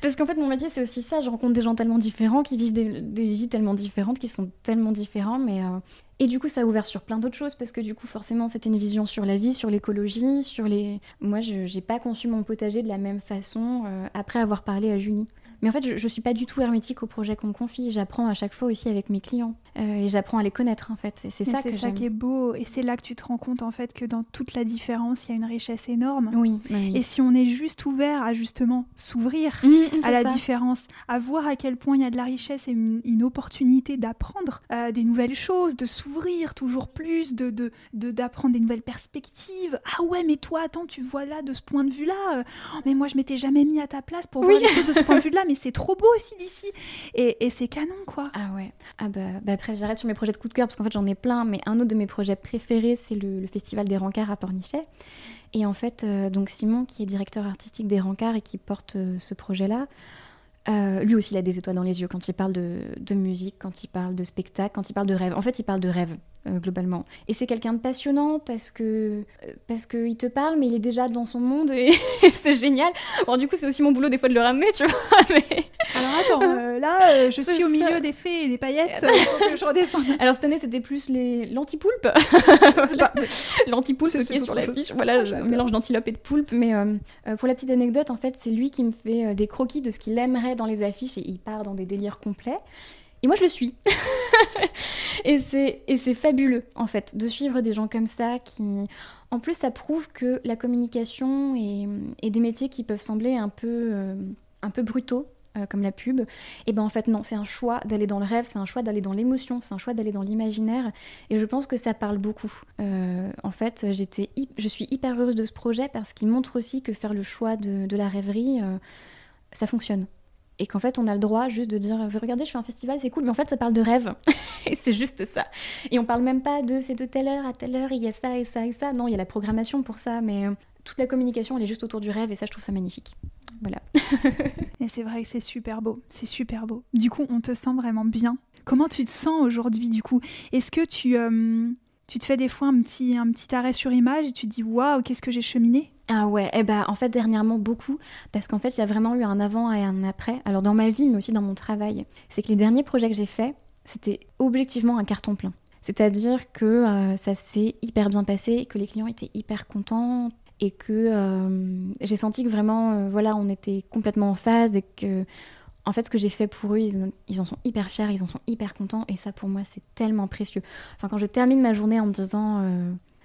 Parce qu'en fait, mon métier, c'est aussi ça. Je rencontre des gens tellement différents, qui vivent des, vies tellement différentes, qui sont tellement différents. Mais, euh, Et du coup, ça a ouvert sur plein d'autres choses parce que du coup, forcément, c'était une vision sur la vie, sur l'écologie, sur les. Moi, je n'ai pas conçu mon potager de la même façon euh, après avoir parlé à Julie. Mais en fait, je, ne suis pas du tout hermétique au projet qu'on me confie. J'apprends à chaque fois aussi avec mes clients. Euh, et j'apprends à les connaître, en fait. C'est ça que C'est ça qui est beau. Et c'est là que tu te rends compte, en fait, que dans toute la différence, il y a une richesse énorme. Oui. Et si on est juste ouvert à justement s'ouvrir mmh, à la différence, à voir à quel point il y a de la richesse et une, opportunité d'apprendre euh, des nouvelles choses, de s'ouvrir toujours plus, de d'apprendre de, des nouvelles perspectives. Ah ouais, mais toi, attends, tu vois là de ce point de vue-là. Euh, mais moi, je m'étais jamais mis à ta place pour voir les choses de ce point de vue-là. c'est trop beau aussi d'ici. Et, c'est canon, quoi. Ah ouais. Ah bah, bah après, j'arrête sur mes projets de coup de cœur parce qu'en fait, j'en ai plein. Mais un autre de mes projets préférés, c'est le, Festival des Rencarts à Pornichet. Et en fait, euh, donc Simon, qui est directeur artistique des Rencarts et qui porte euh, ce projet-là, euh, lui aussi, il a des étoiles dans les yeux quand il parle de, de, musique, quand il parle de spectacle, quand il parle de rêve. En fait, il parle de rêve. Euh, globalement. Et c'est quelqu'un de passionnant parce que euh, parce qu'il te parle, mais il est déjà dans son monde et c'est génial. Bon, du coup, c'est aussi mon boulot des fois de le ramener, tu vois. Alors attends, là, je suis au milieu des fées et des paillettes. je redescends. Alors cette année, c'était plus les l'antipoulpe. L'antipoulpe qui est sur la fiche. Voilà, ah, un mélange d'antilope et de poulpe. Mais pour la petite anecdote, en fait, c'est lui qui me fait des croquis de ce qu'il aimerait dans les affiches et il part dans des délires complets. Et moi, je le suis. et c'est fabuleux, en fait, de suivre des gens comme ça qui... En plus, ça prouve que la communication et, des métiers qui peuvent sembler un peu, euh, un peu brutaux, euh, comme la pub, et eh ben en fait non, c'est un choix d'aller dans le rêve, c'est un choix d'aller dans l'émotion, c'est un choix d'aller dans l'imaginaire, et je pense que ça parle beaucoup. Euh, en fait, j'étais, je suis hyper heureuse de ce projet parce qu'il montre aussi que faire le choix de, de la rêverie, ça fonctionne et qu'en fait on a le droit juste de dire regardez je fais un festival c'est cool. Mais en fait ça parle de rêve. Et c'est juste ça. Et on parle même pas de c'est de telle heure à telle heure il y a ça et ça et ça. Non il y a la programmation pour ça mais euh, toute la communication elle est juste autour du rêve et ça je trouve ça magnifique. Voilà. Et c'est vrai que c'est super beau. C'est super beau. Du coup on te sent vraiment bien. Comment tu te sens aujourd'hui du coup? Est-ce que tu euh, tu te fais des fois un petit, un petit arrêt sur image et tu te dis waouh, qu'est-ce que j'ai cheminé? Ah ouais, eh ben, en fait, dernièrement, beaucoup. Parce qu'en fait, il y a vraiment eu un avant et un après. Alors, dans ma vie, mais aussi dans mon travail. C'est que les derniers projets que j'ai faits, c'était objectivement un carton plein. C'est-à-dire que euh, ça s'est hyper bien passé, que les clients étaient hyper contents et que euh, j'ai senti que vraiment, euh, voilà, on était complètement en phase et que en fait, ce que j'ai fait pour eux, ils, en sont hyper fiers, ils en sont hyper contents, et ça pour moi, c'est tellement précieux. Enfin, quand je termine ma journée en me disant,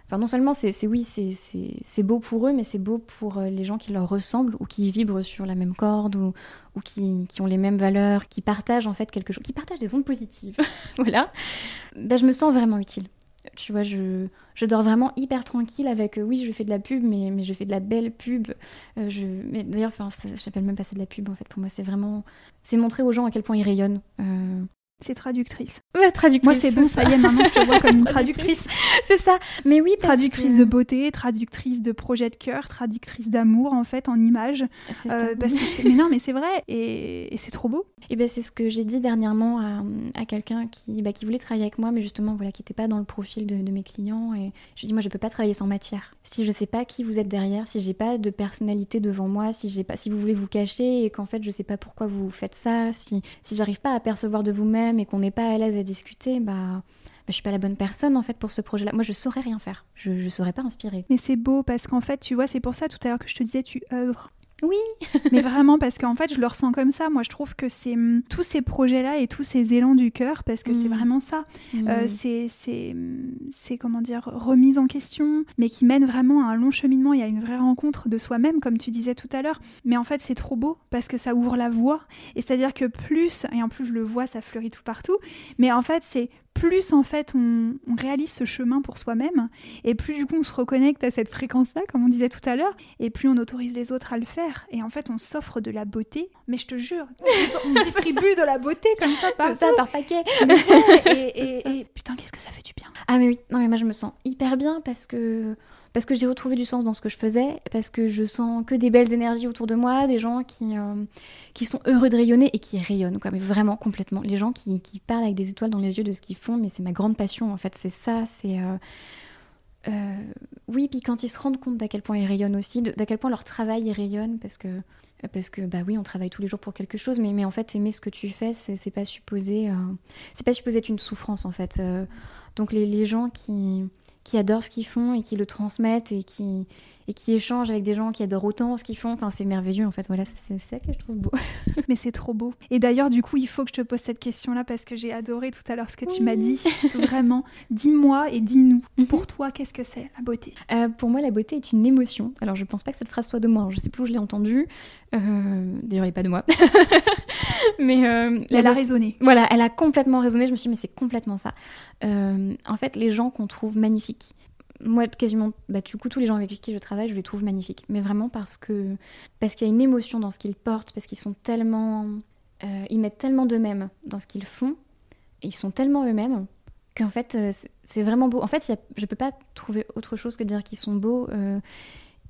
enfin, non seulement c'est oui, c'est beau pour eux, mais c'est beau pour euh, les gens qui leur ressemblent ou qui vibrent sur la même corde ou, ou qui, qui, ont les mêmes valeurs, qui partagent en fait quelque chose, qui partagent des ondes positives. voilà. Ben, je me sens vraiment utile. Tu vois, je, je dors vraiment hyper tranquille avec, euh, oui, je fais de la pub, mais, mais je fais de la belle pub. Euh, je, mais d'ailleurs, enfin, j'appelle même pas ça de la pub, en fait. Pour moi, c'est vraiment, c'est montrer aux gens à quel point ils rayonnent. Euh, c'est traductrice. Ouais, traductrice. Moi, c'est bon, ça. y est, maintenant je te vois comme une traductrice. c'est ça. Mais oui, traductrice de beauté, traductrice de projet de cœur, traductrice d'amour, en fait, en images. C'est euh, mais non, mais c'est vrai, et, c'est trop beau. Et ben, c'est ce que j'ai dit dernièrement à, quelqu'un qui, bah, qui voulait travailler avec moi, mais justement, voilà, qui n'était pas dans le profil de, mes clients. Et je lui dis, moi, je peux pas travailler sans matière. Si je sais pas qui vous êtes derrière, si j'ai pas de personnalité devant moi, si j'ai pas, si vous voulez vous cacher et qu'en fait, je sais pas pourquoi vous faites ça, si, si j'arrive pas à percevoir de vous-même et qu'on n'est pas à l'aise à discuter, bah, bah, je suis pas la bonne personne en fait pour ce projet-là. Moi, je saurais rien faire. Je, ne saurais pas inspirer. Mais c'est beau parce qu'en fait, tu vois, c'est pour ça tout à l'heure que je te disais, tu œuvres. Oui. mais vraiment parce qu'en fait, je le ressens comme ça. Moi, je trouve que c'est hum, tous ces projets-là et tous ces élans du cœur, parce que c'est mm. vraiment ça. Euh, mm. c'est, hum, c'est, comment dire, remise en question, mais qui mène vraiment à un long cheminement et à une vraie rencontre de soi-même, comme tu disais tout à l'heure. Mais en fait, c'est trop beau parce que ça ouvre la voie. Et c'est-à-dire que plus, et en plus, je le vois, ça fleurit tout partout. Mais en fait, c'est plus en fait on, réalise ce chemin pour soi-même, et plus du coup on se reconnecte à cette fréquence-là, comme on disait tout à l'heure, et plus on autorise les autres à le faire. Et en fait on s'offre de la beauté, mais je te jure, on distribue de la beauté comme ça par ça par paquet. et, et putain qu'est-ce que ça fait du bien. Ah mais oui, non mais moi je me sens hyper bien parce que parce que j'ai retrouvé du sens dans ce que je faisais, parce que je sens que des belles énergies autour de moi, des gens qui, euh, qui sont heureux de rayonner et qui rayonnent, quoi, mais vraiment complètement. Les gens qui, qui parlent avec des étoiles dans les yeux de ce qu'ils font, mais c'est ma grande passion en fait, c'est ça, c'est... Euh, euh, oui, puis quand ils se rendent compte d'à quel point ils rayonnent aussi, d'à quel point leur travail rayonne, parce que parce que bah oui, on travaille tous les jours pour quelque chose, mais, mais en fait, aimer ce que tu fais, c'est pas supposé, c'est pas supposé être une souffrance en fait. donc les, les gens qui qui adorent ce qu'ils font et qui le transmettent et qui, et qui échangent avec des gens qui adorent autant ce qu'ils font. Enfin, c'est merveilleux en fait. Voilà, c'est ça que je trouve beau. Mais c'est trop beau. Et d'ailleurs, du coup, il faut que je te pose cette question-là parce que j'ai adoré tout à l'heure ce que tu m'as dit. Vraiment, dis-moi et dis-nous. Mhm. Pour toi, qu'est-ce que c'est la beauté? Euh, Pour moi, la beauté est une émotion. Alors, je pense pas que cette phrase soit de moi. Je sais plus où je l'ai entendue. Euh, d'ailleurs, elle n'est pas de moi. mais euh, elle a résonné. Voilà, elle a complètement résonné. Je me suis dit, mais c'est complètement ça. en fait, les gens qu'on trouve magnifiques, moi, quasiment, bah, du coup, tous les gens avec qui je travaille, je les trouve magnifiques. Mais vraiment parce que parce qu'il y a une émotion dans ce qu'ils portent, parce qu'ils sont tellement, euh, ils mettent tellement d'eux-mêmes dans ce qu'ils font, et ils sont tellement eux-mêmes qu'en fait, euh, c'est vraiment beau. En fait, y a, je peux pas trouver autre chose que de dire qu'ils sont beaux. Euh,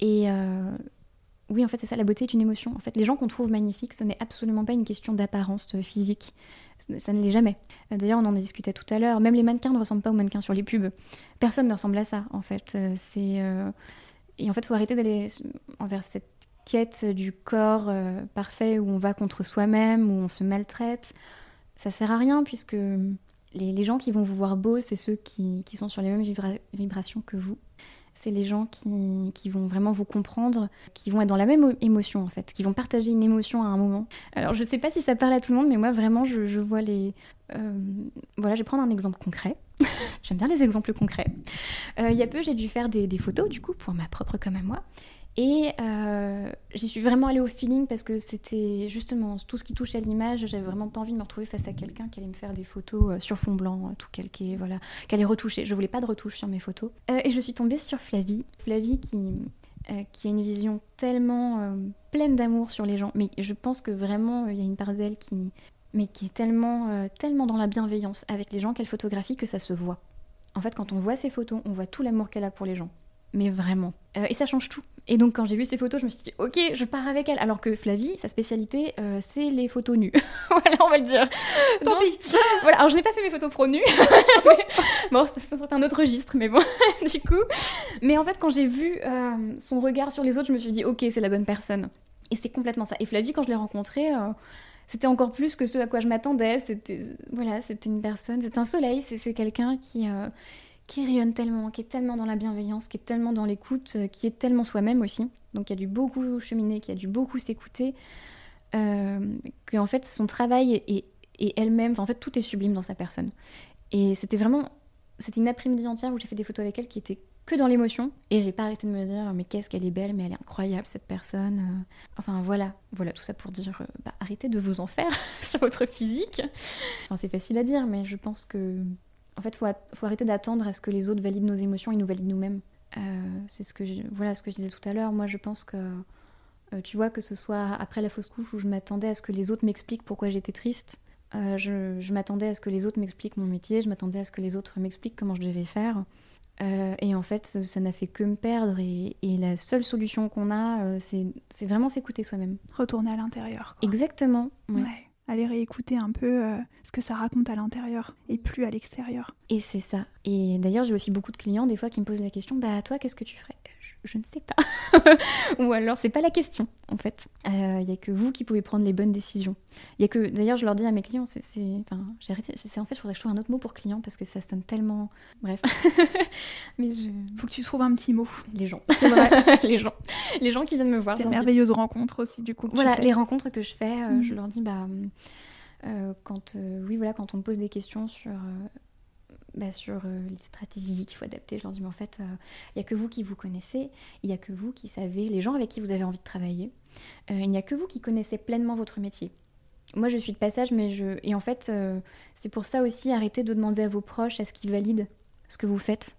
et oui, en fait, c'est ça. La beauté est une émotion. En fait, les gens qu'on trouve magnifiques, ce n'est absolument pas une question d'apparence physique ça ne l'est jamais. Euh, d'ailleurs, on en discutait tout à l'heure. Même les mannequins ne ressemblent pas aux mannequins sur les pubs. Personne ne ressemble à ça, en fait. Euh, euh, et en fait, il faut arrêter d'aller envers cette quête du corps parfait où on va contre soi-même, où on se maltraite. Ça sert à rien puisque les, gens qui vont vous voir beau, c'est ceux qui, sont sur les mêmes vibrations que vous c'est les gens qui, vont vraiment vous comprendre, qui vont être dans la même émotion en fait, qui vont partager une émotion à un moment. Alors je sais pas si ça parle à tout le monde, mais moi vraiment je, vois les... Euh, voilà, je vais prendre un exemple concret. J'aime bien les exemples concrets. Euh, il y a peu j'ai dû faire des, des, photos du coup pour ma propre comme à moi. Et euh, j'y suis vraiment allée au feeling parce que c'était justement tout ce qui touche à l'image. J'avais vraiment pas envie de me retrouver face à quelqu'un qui allait me faire des photos euh, sur fond blanc, euh, tout calqué, voilà, qui allait retoucher. Je voulais pas de retouche sur mes photos. et je suis tombée sur Flavie. Flavie qui, qui a une vision tellement pleine d'amour sur les gens. Mais je pense que vraiment, il y a une part d'elle qui, qui est tellement, tellement dans la bienveillance avec les gens qu'elle photographie que ça se voit. En fait, quand on voit ses photos, on voit tout l'amour qu'elle a pour les gens mais vraiment. Euh, et ça change tout. Et donc quand j'ai vu ces photos, je me suis dit, ok, je pars avec elle. Alors que Flavie, sa spécialité, euh, c'est les photos nues. voilà, on va le dire. Tant pis. voilà, alors je n'ai pas fait mes photos pro nues. bon, ça c'est un autre registre, mais bon, du coup. Mais en fait, quand j'ai vu euh, son regard sur les autres, je me suis dit, ok, c'est la bonne personne. Et c'est complètement ça. Et Flavie, quand je l'ai rencontrée, c'était encore plus que ce à quoi je m'attendais. C'était voilà, c'était une personne, c'est un soleil, c'est quelqu'un qui qui rayonne tellement, qui est tellement dans la bienveillance, qui est tellement dans l'écoute, euh, qui est tellement soi-même aussi. Donc il y a dû beaucoup cheminer, qui a dû beaucoup s'écouter, euh, qu'en fait son travail et, elle-même, en fait tout est sublime dans sa personne. Et c'était vraiment, c'était une après-midi entière où j'ai fait des photos avec elle qui étaient que dans l'émotion et j'ai pas arrêté de me dire mais qu'est-ce qu'elle est belle mais elle est incroyable cette personne euh. enfin voilà voilà tout ça pour dire bah, arrêtez de vous en faire sur votre physique enfin c'est facile à dire mais je pense que en fait, il faut, arrêter d'attendre à ce que les autres valident nos émotions et nous valident nous-mêmes. Euh, c'est ce que je, voilà ce que je disais tout à l'heure. Moi, je pense que euh, tu vois que ce soit après la fausse couche où je m'attendais à ce que les autres m'expliquent pourquoi j'étais triste. Euh, je, m'attendais à ce que les autres m'expliquent mon métier. Je m'attendais à ce que les autres m'expliquent comment je devais faire. et en fait, ça n'a fait que me perdre. Et, la seule solution qu'on a, c'est vraiment s'écouter soi-même. Retourner à l'intérieur. Exactement. ouais aller réécouter un peu euh, ce que ça raconte à l'intérieur et plus à l'extérieur. Et c'est ça. Et d'ailleurs, j'ai aussi beaucoup de clients des fois qui me posent la question Bah, toi, qu'est-ce que tu ferais? Je ne sais pas. Ou alors, c'est pas la question, en fait. Il euh, n'y a que vous qui pouvez prendre les bonnes décisions. Il y a que, d'ailleurs, je leur dis à mes clients, c'est, enfin, j'ai arrêté. C'est en fait, je faudrait que je trouve un autre mot pour client parce que ça sonne tellement. Bref. Mais je. Faut que tu trouves un petit mot. Les gens. Vrai. les gens. Les gens qui viennent me voir. C'est merveilleuse rencontre aussi, du coup. Voilà, les rencontres que je fais, euh, je mm. leur dis, bah. Euh, quand, oui, voilà, quand on me pose des questions sur bah, sur euh, les stratégies qu'il faut adapter. Je leur dis, mais en fait, il euh, n'y a que vous qui vous connaissez, il n'y a que vous qui savez les gens avec qui vous avez envie de travailler. Euh, il n'y a que vous qui connaissez pleinement votre métier. Moi, je suis de passage, mais je. Et en fait, c'est pour ça aussi, arrêtez de demander à vos proches à ce qu'ils valident ce que vous faites.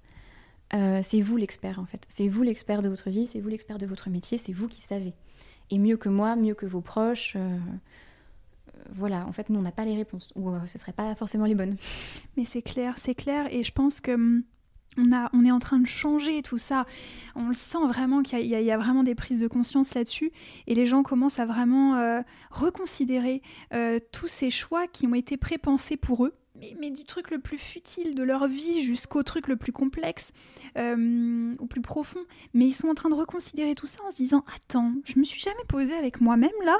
c'est vous l'expert, en fait. C'est vous l'expert de votre vie, c'est vous l'expert de votre métier, c'est vous qui savez. Et mieux que moi, mieux que vos proches voilà, en fait, nous, on n'a pas les réponses, ou euh, ce ne seraient pas forcément les bonnes. Mais c'est clair, c'est clair, et je pense que... Hum, on, a, on, est en train de changer tout ça. On le sent vraiment qu'il y, a vraiment des prises de conscience là-dessus. Et les gens commencent à vraiment euh, reconsidérer euh, tous ces choix qui ont été prépensés pour eux mais, du truc le plus futile de leur vie jusqu'au truc le plus complexe, euh, au plus profond. Mais ils sont en train de reconsidérer tout ça en se disant Attends, je me suis jamais posée avec moi-même là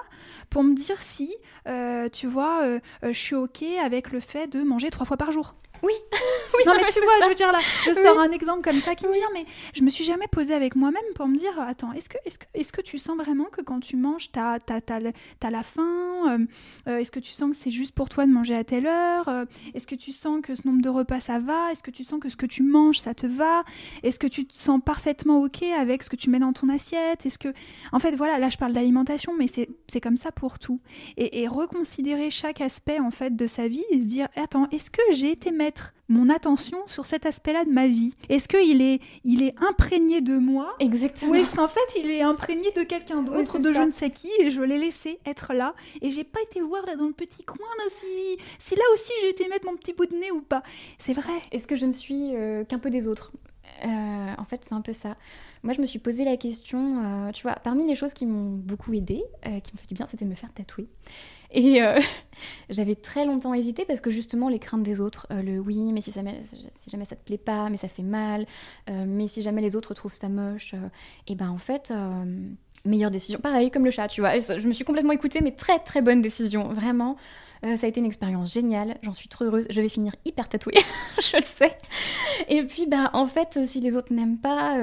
pour me dire si, euh, tu vois, euh, je suis OK avec le fait de manger trois fois par jour. Oui. oui non, mais tu vois, je veux dire là, je sors un exemple comme ça qui me vient, mais je me suis jamais posée avec moi-même pour me dire attends, est-ce que, est que, est que tu sens vraiment que quand tu manges, tu as, la faim euh, euh, Est-ce que tu sens que c'est juste pour toi de manger à telle heure euh, Est-ce que tu sens que ce nombre de repas ça va Est-ce que tu sens que ce que tu manges ça te va Est-ce que tu te sens parfaitement OK avec ce que tu mets dans ton assiette Est-ce que. En fait, voilà, là je parle d'alimentation, mais c'est comme ça pour tout. Et, et reconsidérer chaque aspect en fait de sa vie et se dire attends, est-ce que j'ai été mettre mon attention sur cet aspect-là de ma vie Est-ce qu'il est, il est imprégné de moi Exactement. Ou est-ce qu'en fait il est imprégné de quelqu'un d'autre, de je ne sais qui, et je l'ai laissé être là Et j'ai pas été voir là dans le petit coin là si, si là aussi j'ai été mettre mon petit bout de nez ou pas. C'est vrai. Est-ce que je ne suis euh, qu'un peu des autres? Euh, en fait, c'est un peu ça. Moi, je me suis posé la question, euh, tu vois, parmi les choses qui m'ont beaucoup aidé, qui m'ont fait du bien, c'était de me faire tatouer. Et euh, j'avais très longtemps hésité parce que justement les craintes des autres, euh, le oui, mais si, jamais, si jamais ça te plaît pas, mais ça fait mal, euh, mais si jamais les autres trouvent ça moche, et ben en fait, meilleure décision. Pareil comme le chat, tu vois, je me suis complètement écoutée, mais très très bonne décision, vraiment. ça a été une expérience géniale, j'en suis trop heureuse. Je vais finir hyper tatouée, je le sais. Et puis, bah, en fait, si les autres n'aiment pas,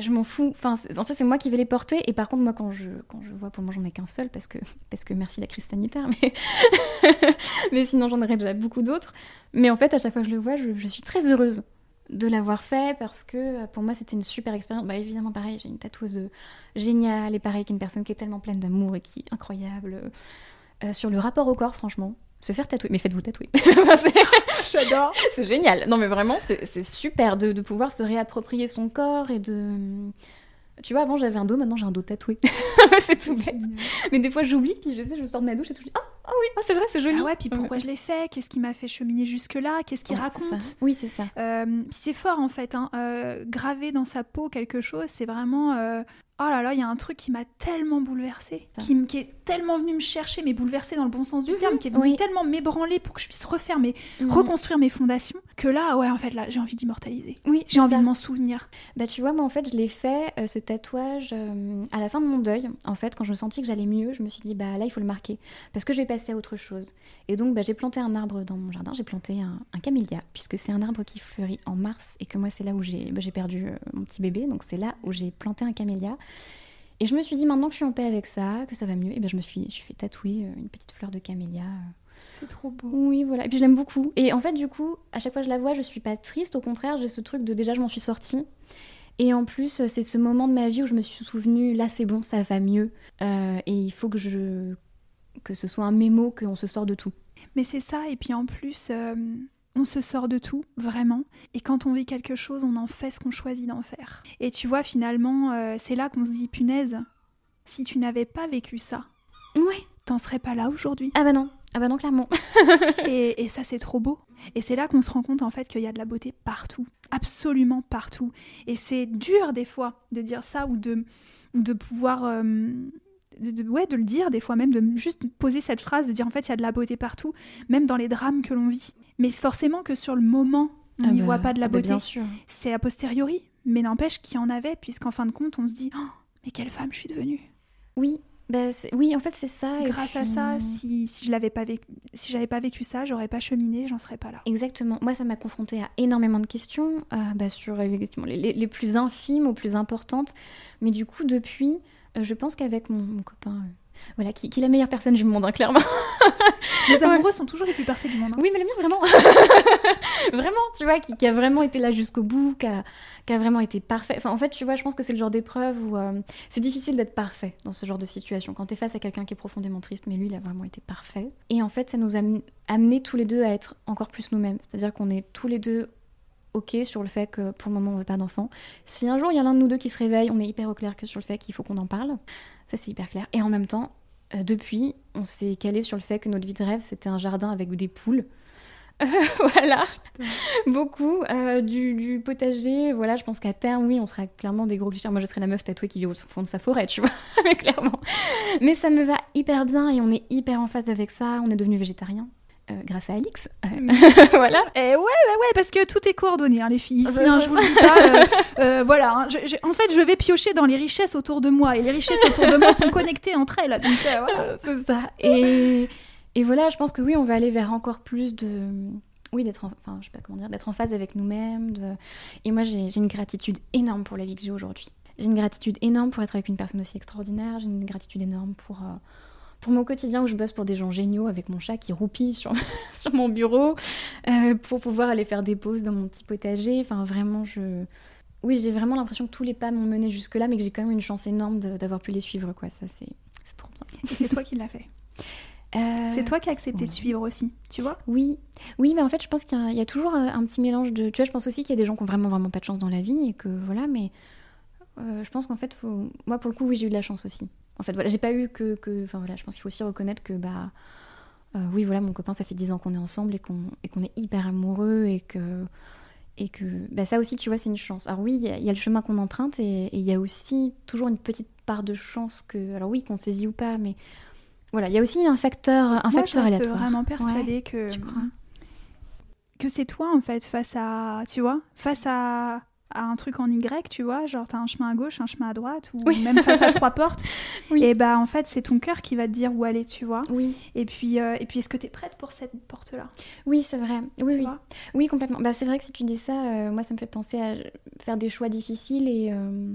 je m'en fous. Enfin, en fait, c'est moi qui vais les porter. Et par contre, moi, quand je, vois, pour moi, j'en ai qu'un seul parce que, parce que merci la crise sanitaire, mais, sinon, j'en aurais déjà beaucoup d'autres. Mais en fait, à chaque fois que je le vois, je, suis très heureuse de l'avoir fait parce que pour moi, c'était une super expérience. Bah, évidemment, pareil, j'ai une tatoueuse géniale et pareil, qui est une personne qui est tellement pleine d'amour et qui est incroyable. Euh, sur le rapport au corps, franchement, se faire tatouer. Mais faites-vous tatouer. J'adore. c'est génial. Non, mais vraiment, c'est super de, de, pouvoir se réapproprier son corps et de. Tu vois, avant j'avais un dos, maintenant j'ai un dos tatoué. c'est tout bête. Mais des fois j'oublie, puis je sais, je sors de ma douche et tout, je dis Ah, oh, oui, ah, c'est vrai, c'est joli. Ah ouais, puis pourquoi je l'ai fait? Qu'est-ce qui m'a fait cheminer jusque-là? Qu'est-ce qu'il raconte? Oui, c'est ça. Euh, puis c'est fort en fait, hein. euh, graver dans sa peau quelque chose, c'est vraiment. Euh, oh là là, il y a un truc qui m'a tellement bouleversée, qui, qui, est tellement venu me chercher, mais bouleversée dans le bon sens du mhm, terme, qui est venu tellement m'ébranler pour que je puisse refaire mes, mhm. reconstruire mes fondations, que là, ouais, en fait, là, j'ai envie d'immortaliser. Oui, j'ai envie de m'en souvenir. Bah, tu vois, moi, en fait, je l'ai fait, euh, ce tatouage, euh, à la fin de mon deuil. En fait, quand je me sentis que j'allais mieux, je me suis dit, bah là, il faut le marquer, parce que je vais passer à autre chose. Et donc, bah, j'ai planté un arbre dans mon jardin, j'ai planté un, camélia, puisque c'est un arbre qui fleurit en mars, et que moi, c'est là où j'ai bah, perdu euh, mon petit bébé, donc c'est là où j'ai planté un camélia. Et je me suis dit, maintenant que je suis en paix avec ça, que ça va mieux, et ben je me suis, je fait tatouer euh, une petite fleur de camélia. C'est trop beau. Oui, voilà. Et puis je l'aime beaucoup. Et en fait, du coup, à chaque fois que je la vois, je suis pas triste. Au contraire, j'ai ce truc de déjà, je m'en suis sortie. Et en plus, c'est ce moment de ma vie où je me suis souvenue, là c'est bon, ça va mieux. Euh, et il faut que je que ce soit un mémo, qu'on se sort de tout. Mais c'est ça, et puis en plus, euh, on se sort de tout, vraiment. Et quand on vit quelque chose, on en fait ce qu'on choisit d'en faire. Et tu vois, finalement, euh, c'est là qu'on se dit, punaise, si tu n'avais pas vécu ça, ouais. t'en serais pas là aujourd'hui. Ah bah non, ah bah non, clairement. et, ça, c'est trop beau. Et c'est là qu'on se rend compte, en fait, qu'il y a de la beauté partout. Absolument partout. Et c'est dur, des fois, de dire ça ou de, ou de pouvoir... Euh, de, ouais, de le dire, des fois même, de juste poser cette phrase, de dire en fait, il y a de la beauté partout, même dans les drames que l'on vit. Mais forcément que sur le moment, on ah n'y bah, voit pas de la ah bah, beauté. C'est a posteriori, mais n'empêche qu'il y en avait, puisqu'en fin de compte, on se dit oh, mais quelle femme je suis devenue. Oui, bah, oui, en fait, c'est ça. Grâce à ça, si, si je l'avais pas vécu, si j'avais pas vécu ça, j'aurais pas cheminé, j'en serais pas là. Exactement. Moi, ça m'a confrontée à énormément de questions, euh, bah, sur les, les, les, plus infimes ou plus importantes. Mais du coup, depuis, euh, je pense qu'avec mon, copain euh, voilà, qui, est la meilleure personne du monde, hein, clairement. Les amoureux sont toujours les plus parfaits du monde. Hein. Oui, mais le mien, vraiment. vraiment, tu vois, qui, a vraiment été là jusqu'au bout, qui a, vraiment été parfait. Enfin, en fait, tu vois, je pense que c'est le genre d'épreuve où euh, c'est difficile d'être parfait dans ce genre de situation. Quand tu es face à quelqu'un qui est profondément triste, mais lui, il a vraiment été parfait. Et en fait, ça nous a amené tous les deux à être encore plus nous-mêmes. C'est-à-dire qu'on est tous les deux ok sur le fait que pour le moment on veut pas d'enfants. Si un jour il y a l'un de nous deux qui se réveille, on est hyper au clair que sur le fait qu'il faut qu'on en parle. Ça, c'est hyper clair. Et en même temps, euh, depuis, on s'est calé sur le fait que notre vie de rêve, c'était un jardin avec des poules. voilà, beaucoup. Euh, du, potager, voilà, je pense qu'à terme, oui, on sera clairement des gros clichés. Moi, je serais la meuf tatouée qui vit au fond de sa forêt, tu vois, mais clairement. Mais ça me va hyper bien et on est hyper en phase avec ça. On est devenu végétarien. Euh, grâce à Alix. Mm. voilà. Et ouais, ouais, ouais, parce que tout est coordonné, hein, les filles. Ici, hein, je vous le dis pas. euh, euh, voilà. hein, je- je- en fait, je vais piocher dans les richesses autour de moi. Et les richesses autour de moi sont connectées entre elles. Euh, voilà. c'est ça. Et, et voilà, je pense que oui, on va aller vers encore plus de. Oui, d'être en, enfin, je sais pas comment dire, d'être en phase avec nous-mêmes. De... Et moi, j'ai une gratitude énorme pour la vie que j'ai aujourd'hui. J'ai une gratitude énorme pour être avec une personne aussi extraordinaire. J'ai une gratitude énorme pour, euh, pour mon quotidien où je bosse pour des gens géniaux avec mon chat qui roupille sur, sur mon bureau, euh, pour pouvoir aller faire des pauses dans mon petit potager. Enfin, vraiment, je. Oui, j'ai vraiment l'impression que tous les pas m'ont mené jusque-là, mais que j'ai quand même une chance énorme d'avoir pu les suivre, quoi. Ça, c'est c'est trop bien. Et c'est toi qui l'as fait. Euh, C'est toi qui as accepté de suivre aussi. Tu vois? Oui, oui, mais en fait, je pense qu'il y, a- il y a toujours euh, un petit mélange de. Tu vois, je pense aussi qu'il y a des gens qui ont vraiment, vraiment pas de chance dans la vie et que voilà, mais euh, je pense qu'en fait, faut... moi, pour le coup, oui, j'ai eu de la chance aussi. En fait, voilà, j'ai pas eu que. que- Enfin, voilà, je pense qu'il faut aussi reconnaître que, bah. euh, oui, voilà, mon copain, ça fait 10 ans qu'on est ensemble et qu'on est hyper amoureux et que. Et que bah, ça aussi, tu vois, c'est une chance. Alors oui, il y, a- il y a le chemin qu'on emprunte et il y a aussi toujours une petite part de chance que. Alors oui, qu'on saisit ou pas, mais. Voilà, il y a aussi un facteur, un Moi, je reste aléatoire. vraiment persuadée que. tu crois? que c'est toi en fait face à tu vois face à, à un truc en Y tu vois genre t'as un chemin à gauche un chemin à droite ou Oui. même face à trois portes Oui. et bah en fait c'est ton cœur qui va te dire où aller tu vois Oui, et puis euh, et puis est-ce que t'es prête pour cette porte là oui, c'est vrai. Oui, tu oui. Oui, complètement. Bah, c'est vrai que si tu dis ça, euh, moi, ça me fait penser à faire des choix difficiles et euh, euh,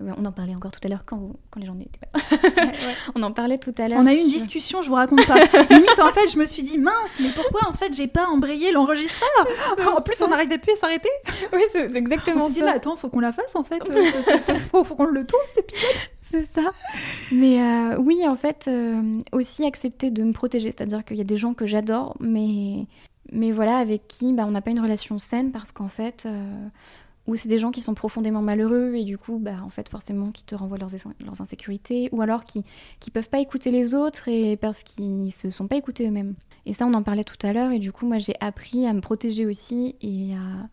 on en parlait encore tout à l'heure quand, quand les gens n'étaient pas. Ouais, ouais. On en parlait tout à l'heure. on a eu une discussion je vous raconte pas limite en fait je me suis dit mince mais pourquoi en fait j'ai pas embrayé l'enregistreur en plus on n'arrivait plus à s'arrêter Oui, c'est c'est on exactement s'est dit ça. mais attends faut qu'on la fasse en fait Euh, faut, faut- faut qu'on le tourne cet épisode C'est ça. Mais euh, oui, en fait, euh, aussi accepter de me protéger. C'est-à-dire qu'il y a des gens que j'adore, mais, mais voilà, avec qui bah, on n'a pas une relation saine parce qu'en fait, euh, ou c'est des gens qui sont profondément malheureux et du coup, bah, en fait, forcément, qui te renvoient leurs, ins- leurs insécurités, ou alors qui qui peuvent pas écouter les autres et parce qu'ils se sont pas écoutés eux-mêmes. Et ça, on en parlait tout à l'heure, et du coup, moi, j'ai appris à me protéger aussi et à,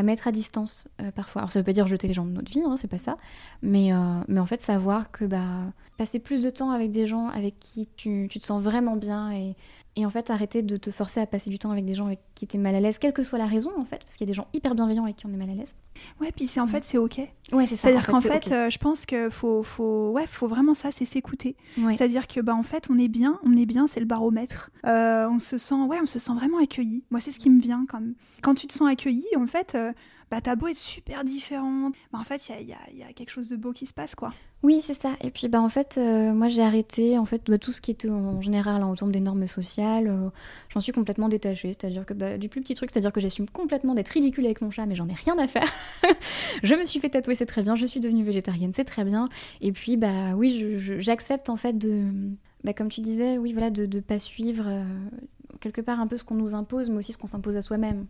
à mettre à distance euh, parfois. Alors, ça veut pas dire jeter les gens de notre vie, hein, c'est pas ça, mais, euh, mais en fait, savoir que bah, passer plus de temps avec des gens avec qui tu, tu te sens vraiment bien et, et en fait, arrêter de te forcer à passer du temps avec des gens avec qui t'es mal à l'aise, quelle que soit la raison, en fait, parce qu'il y a des gens hyper bienveillants avec qui on est mal à l'aise. ouais puis c'est en fait c'est ok Ouais, c'est ça. C'est-à-dire qu'en fait, euh, je pense que faut, faut, ouais, faut vraiment ça, c'est s'écouter. Ouais. C'est-à-dire que, bah, en fait, on est bien, on est bien, c'est le baromètre. Euh, on se sent, ouais, on se sent vraiment accueilli. Moi, c'est ce qui me vient quand, quand tu te sens accueilli. En fait, euh, bah, t'as beau être super différente, bah, en fait, il y a, quelque chose de beau qui se passe, quoi. Oui, c'est ça. Et puis, bah, en fait, euh, moi, j'ai arrêté en fait bah, tout ce qui était en général en autour des normes sociales. euh, J'en suis complètement détachée. C'est-à-dire que bah, du plus petit truc, c'est-à-dire que j'assume complètement d'être ridicule avec mon chat, mais j'en ai rien à faire. je me suis fait tatouer, c'est très bien. Je suis devenue végétarienne, c'est très bien. Et puis, bah, oui, j'accepte en fait de, bah, comme tu disais, oui, voilà, de ne pas suivre euh, quelque part un peu ce qu'on nous impose, mais aussi ce qu'on s'impose à soi-même.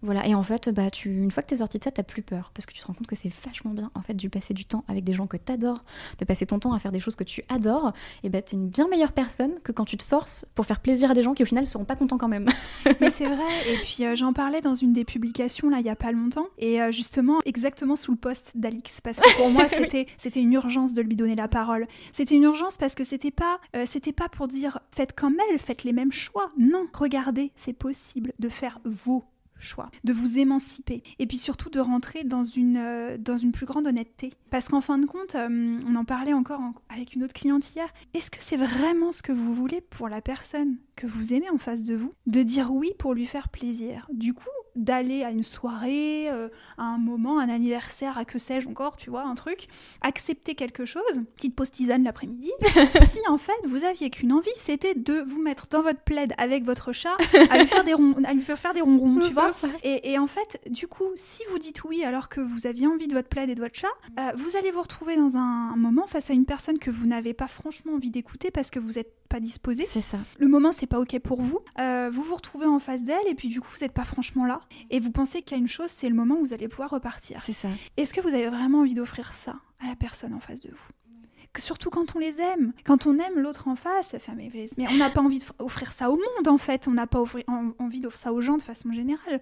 Voilà, et en fait, bah, tu, une fois que t'es sorti de ça, t'as plus peur, parce que tu te rends compte que c'est vachement bien, en fait, de passer du temps avec des gens que t'adores, de passer ton temps à faire des choses que tu adores, et bah, t'es une bien meilleure personne que quand tu te forces pour faire plaisir à des gens qui, au final, seront pas contents quand même. Mais c'est vrai. Et puis, euh, j'en parlais dans une des publications, là, il y a pas longtemps. Et euh, justement, exactement sous le post d'Alix. Parce que pour moi, c'était, c'était une urgence de lui donner la parole. C'était une urgence parce que c'était pas, euh, c'était pas pour dire faites comme elle, faites les mêmes choix. Non, regardez, c'est possible de faire vos choix, de vous émanciper et puis surtout de rentrer dans une, euh, dans une plus grande honnêteté. Parce qu'en fin de compte, euh, on en parlait encore en- avec une autre cliente hier, est-ce que c'est vraiment ce que vous voulez pour la personne que vous aimez en face de vous? De dire oui pour lui faire plaisir. Du coup, d'aller à une soirée, euh, à un moment, un anniversaire, à que sais-je encore, tu vois, un truc, accepter quelque chose, petite pause tisane l'après-midi, si en fait vous aviez qu'une envie, c'était de vous mettre dans votre plaid avec votre chat, à lui faire des, ron- à lui faire faire des ronrons, tu vois. Et, et en fait, du coup, si vous dites oui alors que vous aviez envie de votre plaid et de votre chat, euh, vous allez vous retrouver dans un, moment face à une personne que vous n'avez pas franchement envie d'écouter parce que vous n'êtes pas disposé. C'est ça. Le moment, c'est pas ok pour vous. Euh, vous vous retrouvez en face d'elle et puis du coup, vous n'êtes pas franchement là. Et vous pensez qu'il y a une chose, c'est le moment où vous allez pouvoir repartir. C'est ça. Est-ce que vous avez vraiment envie d'offrir ça à la personne en face de vous? Que Surtout quand on les aime. Quand on aime l'autre en face, ça fait, mais, mais on n'a pas envie d'offrir ça au monde en fait. On n'a pas envie d'offrir ça aux gens de façon générale.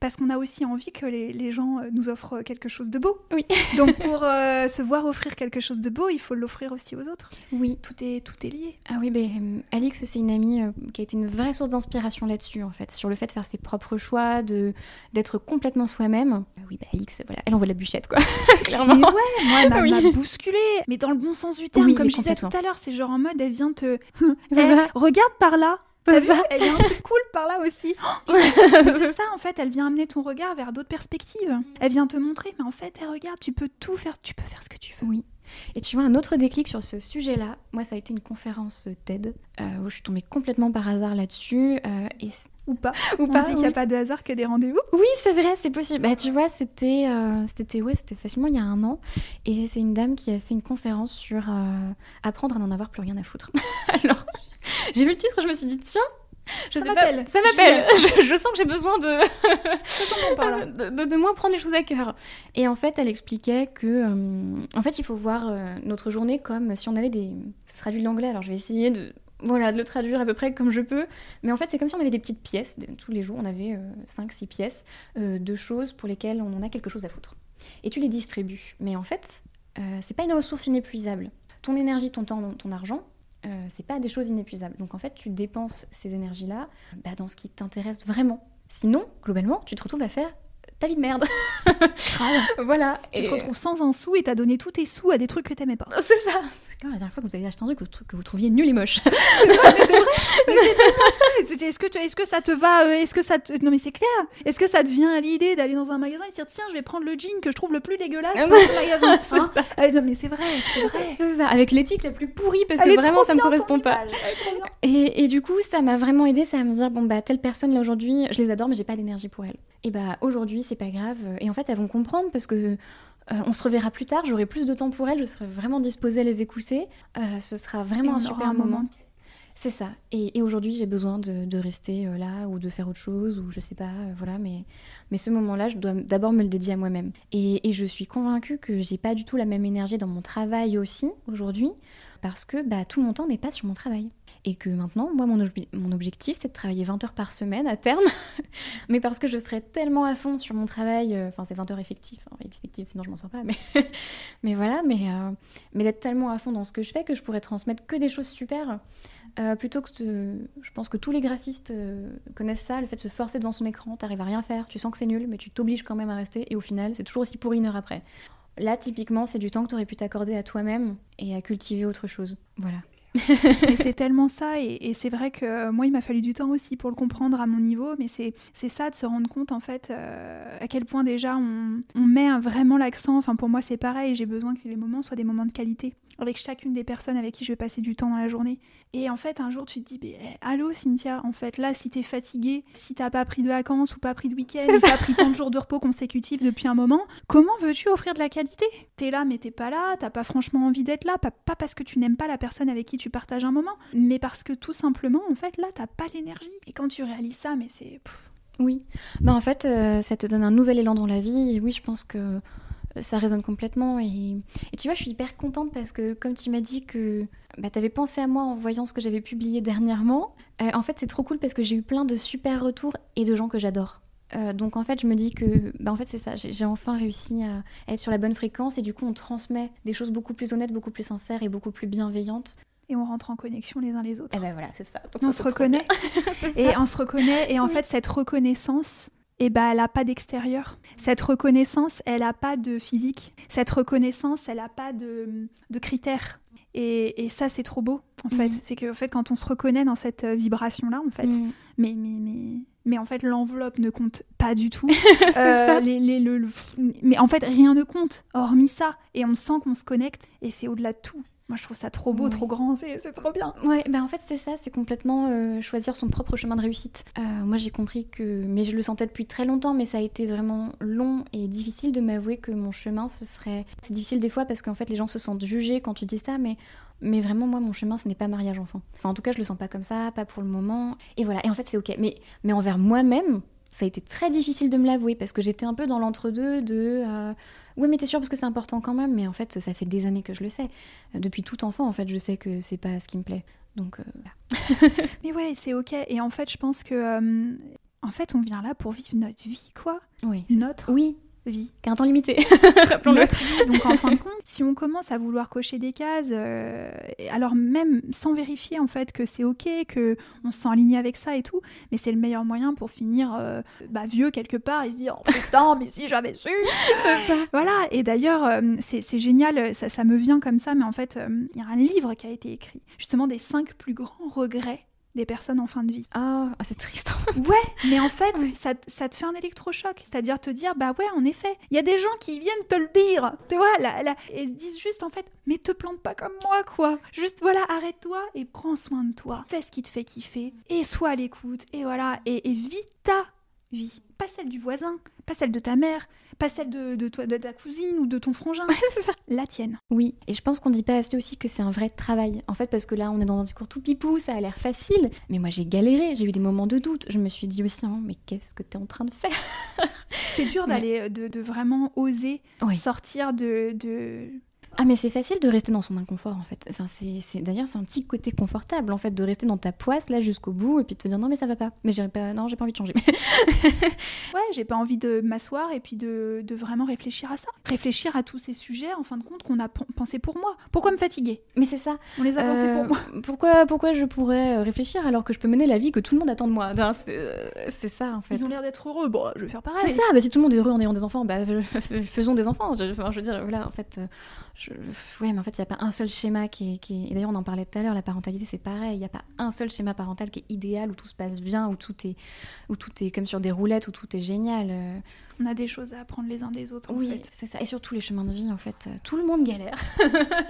Parce qu'on a aussi envie que les, les gens euh, nous offrent quelque chose de beau. Oui. Donc pour euh, se voir offrir quelque chose de beau, il faut l'offrir aussi aux autres. Oui. Tout est, tout est lié. Ah oui, ben, euh, Alix, c'est une amie euh, qui a été une vraie source d'inspiration là-dessus, en fait, sur le fait de faire ses propres choix, de d'être complètement soi-même. Euh, oui, bah, Alix, voilà, elle envoie la bûchette, quoi, clairement. Mais ouais, moi, elle m'a Oui. m'a bousculée. Mais dans le bon sens du terme, Oui, comme je disais tout à l'heure, c'est genre en mode, elle vient te... Eh, regarde par là. Vu ça. Il y a un truc cool par là aussi. c'est ça en fait, elle vient amener ton regard vers d'autres perspectives. Elle vient te montrer, mais en fait, elle regarde, tu peux tout faire, tu peux faire ce que tu veux. Oui. Et tu vois, un autre déclic sur ce sujet-là, moi, ça a été une conférence euh, TED euh, où je suis tombée complètement par hasard là-dessus. euh, et Ou pas. ou On pas, dit qu'il n'y a pas de hasard que des rendez-vous. Oui, c'est vrai, c'est possible. Bah, tu vois, c'était, euh, c'était, ouais, c'était facilement il y a un an. Et c'est une dame qui a fait une conférence sur apprendre à n'en avoir plus rien à foutre. Alors, j'ai vu le titre, je me suis dit, tiens, je Ça sais pas, m'appelle. ça m'appelle. Je, je sens que j'ai besoin de, de, de- de moins prendre les choses à cœur. Et en fait, elle expliquait que, euh, en fait, il faut voir euh, notre journée comme si on avait des. C'est traduit de l'anglais, alors je vais essayer de. Voilà, de le traduire à peu près comme je peux. Mais en fait, c'est comme si on avait des petites pièces. Tous les jours, on avait 5-6 pièces euh, de choses pour lesquelles on en a quelque chose à foutre. Et tu les distribues. Mais en fait, euh, c'est pas une ressource inépuisable. Ton énergie, ton temps, ton argent, euh, c'est pas des choses inépuisables. Donc en fait, tu dépenses ces énergies-là bah, dans ce qui t'intéresse vraiment. Sinon, globalement, tu te retrouves à faire ta vie de merde. voilà. Tu Et- te retrouves sans un sou et t'as donné tous tes sous à des trucs que t'aimais pas. C'est ça. C'est comme la dernière fois que vous avez acheté un truc que vous, que trouviez nul et moche. Est-ce que, tu- est-ce que ça te va euh, Est-ce que ça te... Non mais c'est clair. Est-ce que ça te vient à l'idée d'aller dans un magasin et de dire tiens je vais prendre le jean que je trouve le plus dégueulasse dans ce magasin hein ça. Ah, non, Mais c'est vrai, c'est vrai. C'est ça. Avec l'éthique la plus pourrie parce Elle que est vraiment ça me correspond pas. est et du coup, ça m'a vraiment aidé, ça à me dire bon bah telle personne là aujourd'hui, je les adore mais j'ai pas d'énergie pour elle. Et bah aujourd'hui c'est pas grave. Et en fait elles vont comprendre parce que euh, on se reverra plus tard, j'aurai plus de temps pour elles, je serai vraiment disposée à les écouter. Euh, ce sera vraiment un super moment. moment. C'est ça. Et, et aujourd'hui j'ai besoin de, de rester euh, là ou de faire autre chose ou je sais pas, voilà. Mais, mais ce moment-là, je dois d'abord me le dédier à moi-même. Et, et je suis convaincue que j'ai pas du tout la même énergie dans mon travail aussi aujourd'hui parce que bah, tout mon temps n'est pas sur mon travail. Et que maintenant, moi, mon, obje- mon objectif, c'est de travailler 20 heures par semaine à terme. mais parce que je serais tellement à fond sur mon travail, euh, enfin, c'est 20 heures effectives, hein, sinon je m'en sors pas, mais, mais voilà, mais, euh, mais d'être tellement à fond dans ce que je fais que je pourrais transmettre que des choses super. euh, plutôt que je pense que tous les graphistes connaissent ça, le fait de se forcer devant son écran, t'arrives à rien faire, tu sens que c'est nul, mais tu t'obliges quand même à rester, et au final, c'est toujours aussi pour une heure après. Là, typiquement, c'est du temps que tu aurais pu t'accorder à toi-même et à cultiver autre chose. Voilà. C'est tellement ça, et, c'est vrai que euh, moi, il m'a fallu du temps aussi pour le comprendre à mon niveau, mais c'est ça de se rendre compte en fait euh, à quel point déjà on, on met vraiment l'accent. Enfin, pour moi, c'est pareil, j'ai besoin que les moments soient des moments de qualité avec chacune des personnes avec qui je vais passer du temps dans la journée. Et en fait, un jour, tu te dis, mais, eh, allô Cynthia, en fait, là, si t'es fatiguée, si t'as pas pris de vacances ou pas pris de week-end, ou pas pris tant de jours de repos consécutifs depuis un moment, comment veux-tu offrir de la qualité? T'es là, mais t'es pas là, t'as pas franchement envie d'être là, pas, pas parce que tu n'aimes pas la personne avec qui tu partages un moment, mais parce que tout simplement, en fait, là, t'as pas l'énergie. Et quand tu réalises ça, mais c'est. Oui. Bah, en fait, euh, ça te donne un nouvel élan dans la vie. Et oui, je pense que ça résonne complètement. Et, et tu vois, je suis hyper contente parce que, comme tu m'as dit que bah, tu avais pensé à moi en voyant ce que j'avais publié dernièrement, euh, en fait, c'est trop cool parce que j'ai eu plein de super retours et de gens que j'adore. Euh, donc en fait, je me dis que, bah en fait, c'est ça. J'ai enfin réussi à être sur la bonne fréquence et du coup, on transmet des choses beaucoup plus honnêtes, beaucoup plus sincères et beaucoup plus bienveillantes. Et on rentre en connexion les uns les autres. Et ben voilà, c'est ça. Donc, on ça, se reconnaît. Et on se reconnaît, et en Oui. fait, cette reconnaissance, eh ben, elle n'a pas d'extérieur. Cette reconnaissance, elle n'a pas de physique. Cette reconnaissance, elle n'a pas de, de critères. Et, et ça, c'est trop beau, en fait. Mhm. C'est qu'en fait, quand on se reconnaît dans cette euh, vibration-là, en fait, Mm. mais, mais, mais, mais en fait, l'enveloppe ne compte pas du tout. c'est Euh, ça. les- les- le- le- mais en fait, rien ne compte, hormis ça. Et on sent qu'on se connecte, et c'est au-delà de tout. Moi, je trouve ça trop beau, trop grand, c'est c'est trop bien. Ouais, ben en fait c'est ça, c'est complètement euh, choisir son propre chemin de réussite. Euh, moi j'ai compris que, mais je le sentais depuis très longtemps, mais ça a été vraiment long et difficile de m'avouer que mon chemin ce serait. C'est difficile des fois parce qu'en fait les gens se sentent jugés quand tu dis ça, mais mais vraiment moi mon chemin ce n'est pas mariage enfant. Enfin en tout cas je le sens pas comme ça, pas pour le moment. Et voilà. Et en fait c'est ok, mais mais envers moi-même. Ça a été très difficile de me l'avouer parce que j'étais un peu dans l'entre-deux de euh, ouais mais t'es sûr parce que c'est important quand même mais en fait ça fait des années que je le sais depuis tout enfant en fait je sais que c'est pas ce qui me plaît donc euh, voilà. Mais ouais, c'est ok. Et en fait, je pense que euh, en fait, on vient là pour vivre notre vie, quoi. Oui. Notre Oui, vie. qu'un temps limité. Rappelons-le. Notre vie. Donc en fin de compte, si on commence à vouloir cocher des cases, euh, alors même sans vérifier en fait que c'est ok, que on se sent aligné avec ça et tout, mais c'est le meilleur moyen pour finir euh, bah, vieux quelque part et se dire oh, putain mais si j'avais su. Voilà. Et d'ailleurs euh, c'est génial, ça, ça me vient comme ça, mais en fait il y a un livre qui a été écrit justement des cinq plus grands regrets des personnes en fin de vie. Ah, ah, c'est triste. Ouais, mais en fait, Ouais. ça, ça te fait un électrochoc. C'est-à-dire te dire, bah ouais, en effet, il y a des gens qui viennent te le dire, tu vois, là, là, et disent juste, en fait, mais te plante pas comme moi, quoi. Juste, voilà, arrête-toi et prends soin de toi. Fais ce qui te fait kiffer, et sois à l'écoute, et voilà, et, et vis ta vie. Pas celle du voisin, pas celle de ta mère, pas celle de, de, toi, de ta cousine ou de ton frangin. La tienne. Oui, et je pense qu'on dit pas assez aussi que c'est un vrai travail. En fait, parce que là, on est dans un discours tout pipou, ça a l'air facile. Mais moi, j'ai galéré, j'ai eu des moments de doute. Je me suis dit aussi, hein, mais qu'est-ce que t'es en train de faire? C'est dur d'aller, euh, de, de vraiment oser sortir de, de, Ah, mais c'est facile de rester dans son inconfort, en fait. Enfin, c'est, D'ailleurs, c'est un petit côté confortable, en fait, de rester dans ta poisse, là, jusqu'au bout, et puis de te dire, non, mais ça va pas. Mais j'irai pas... Non, j'ai pas envie de changer. Ouais, j'ai pas envie de m'asseoir et puis de, de vraiment réfléchir à ça. Réfléchir à tous ces sujets, en fin de compte, qu'on a pen- pensé pour moi. Pourquoi me fatiguer? Mais c'est ça. On les a pensés Euh, pour moi. pourquoi, pourquoi je pourrais euh, réfléchir alors que je peux mener la vie que tout le monde attend de moi? C'est, euh, c'est ça, en fait. Ils ont l'air d'être heureux. Bon, je vais faire pareil. C'est ça, bah, si tout le monde est heureux en ayant des enfants, bah, faisons des enfants. Je, je veux dire, voilà, en fait, euh, je, ouais, mais en fait, il n'y a pas un seul schéma qui est. qui est- et d'ailleurs, on en parlait tout à l'heure, la parentalité, c'est pareil. Il n'y a pas un seul schéma parental qui est idéal, où tout se passe bien, où tout est, où tout est comme sur des roulettes, où tout est génial. euh. On a des choses à apprendre les uns des autres, en oui, fait. c'est ça. Et surtout les chemins de vie, en fait, euh, tout le monde galère.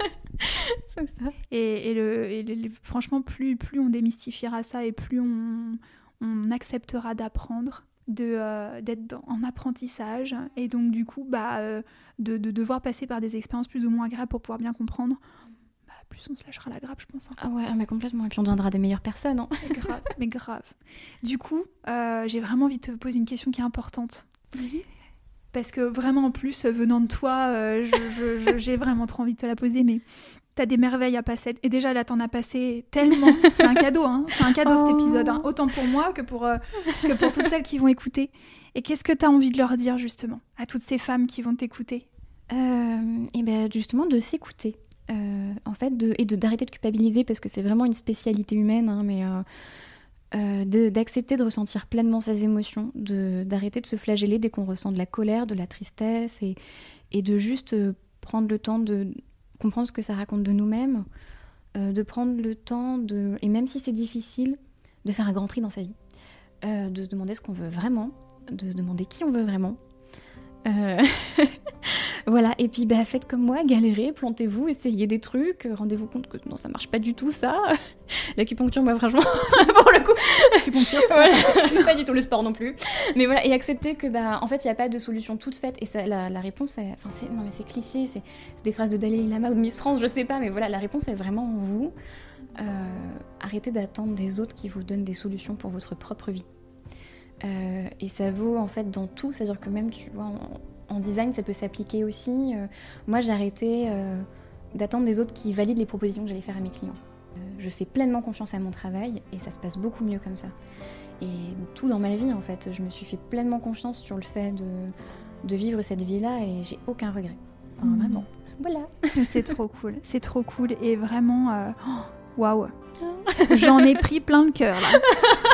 c'est ça. Et, et le, et le- le- franchement, plus, plus on démystifiera ça et plus on, on acceptera d'apprendre, euh, d'être en apprentissage et donc du coup bah, euh, de, de devoir passer par des expériences plus ou moins agréables pour pouvoir bien comprendre, bah, plus on se lâchera la grappe, je pense. hein. Ah ouais, ah, mais complètement. Et puis on deviendra des meilleures personnes. hein. Mais grave, mais grave. Du coup, euh, j'ai vraiment envie de te poser une question qui est importante. Parce que vraiment, en plus, venant de toi, j'ai vraiment trop envie de te la poser, mais t'as des merveilles à passer. Et déjà, là, t'en as passé tellement. C'est un cadeau, hein. C'est un cadeau, cet Oh. épisode. hein. Autant pour moi que pour, euh, que pour toutes celles qui vont écouter. Et qu'est-ce que t'as envie de leur dire, justement, à toutes ces femmes qui vont t'écouter? Euh, et ben justement de s'écouter. Euh, en fait, de, et de d'arrêter de culpabiliser parce que c'est vraiment une spécialité humaine, hein, mais euh, euh, de- d'accepter de, ressentir pleinement ses émotions, de d'arrêter de se flageller dès qu'on ressent de la colère, de la tristesse, et, et de juste euh, prendre le temps de comprendre ce que ça raconte de nous-mêmes, euh, de prendre le temps de, et même si c'est difficile, de faire un grand tri dans sa vie, Euh, de se demander ce qu'on veut vraiment, de se demander qui on veut vraiment. Euh, Voilà, et puis bah, faites comme moi, galérez, plantez-vous, essayez des trucs, euh, rendez-vous compte que non, ça marche pas du tout ça. L'acupuncture, moi, franchement, pour le coup, L'acupuncture, ça- voilà, pas du tout le sport non plus. Mais voilà, et accepter que, bah, en fait, il n'y a pas de solution toute faite. Et ça, la, la réponse, elle- enfin, c'est, non, mais c'est cliché, c'est, des phrases de Dalai Lama ou de Miss France, je sais pas, mais voilà, la réponse est vraiment en vous. Euh, arrêtez d'attendre des autres qui vous donnent des solutions pour votre propre vie. Euh, et ça vaut en fait dans tout, c'est-à-dire que même, tu vois, en, en design, ça peut s'appliquer aussi. Euh, moi, j'ai arrêté euh, d'attendre des autres qui valident les propositions que j'allais faire à mes clients. Euh, je fais pleinement confiance à mon travail et ça se passe beaucoup mieux comme ça. Et tout dans ma vie, en fait, je me suis fait pleinement confiance sur le fait de, de vivre cette vie-là et j'ai aucun regret. Enfin, Mhm. Vraiment. Voilà. C'est trop cool, c'est trop cool et vraiment, oh, waouh, j'en ai pris plein le cœur là.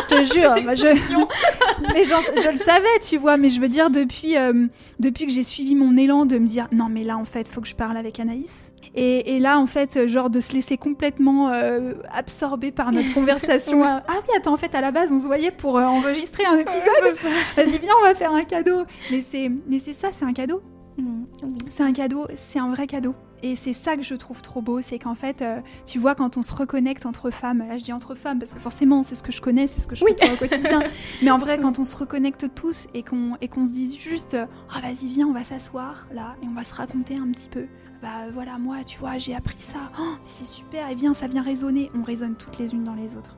Je te jure, bah, je, mais je le savais, tu vois, mais je veux dire depuis, euh, depuis que j'ai suivi mon élan de me dire non mais là en fait faut que je parle avec Anaïs. Et, et là en fait genre de se laisser complètement euh, absorber par notre conversation. Ah oui attends en fait à la base on se voyait pour euh, enregistrer un épisode. Vas-y viens on va faire un cadeau. Mais c'est ça c'est un cadeau. Mm, oui. C'est un cadeau, c'est un vrai cadeau. Et c'est ça que je trouve trop beau, c'est qu'en fait, euh, tu vois, quand on se reconnecte entre femmes, là je dis entre femmes parce que forcément c'est ce que je connais, c'est ce que je Oui. fais au quotidien, mais en vrai, quand on se reconnecte tous et qu'on se dise juste, ah vas-y viens, on va s'asseoir là et on va se raconter un petit peu. Bah voilà, moi, tu vois, j'ai appris ça, oh, mais c'est super, et viens, ça vient résonner. On résonne toutes les unes dans les autres.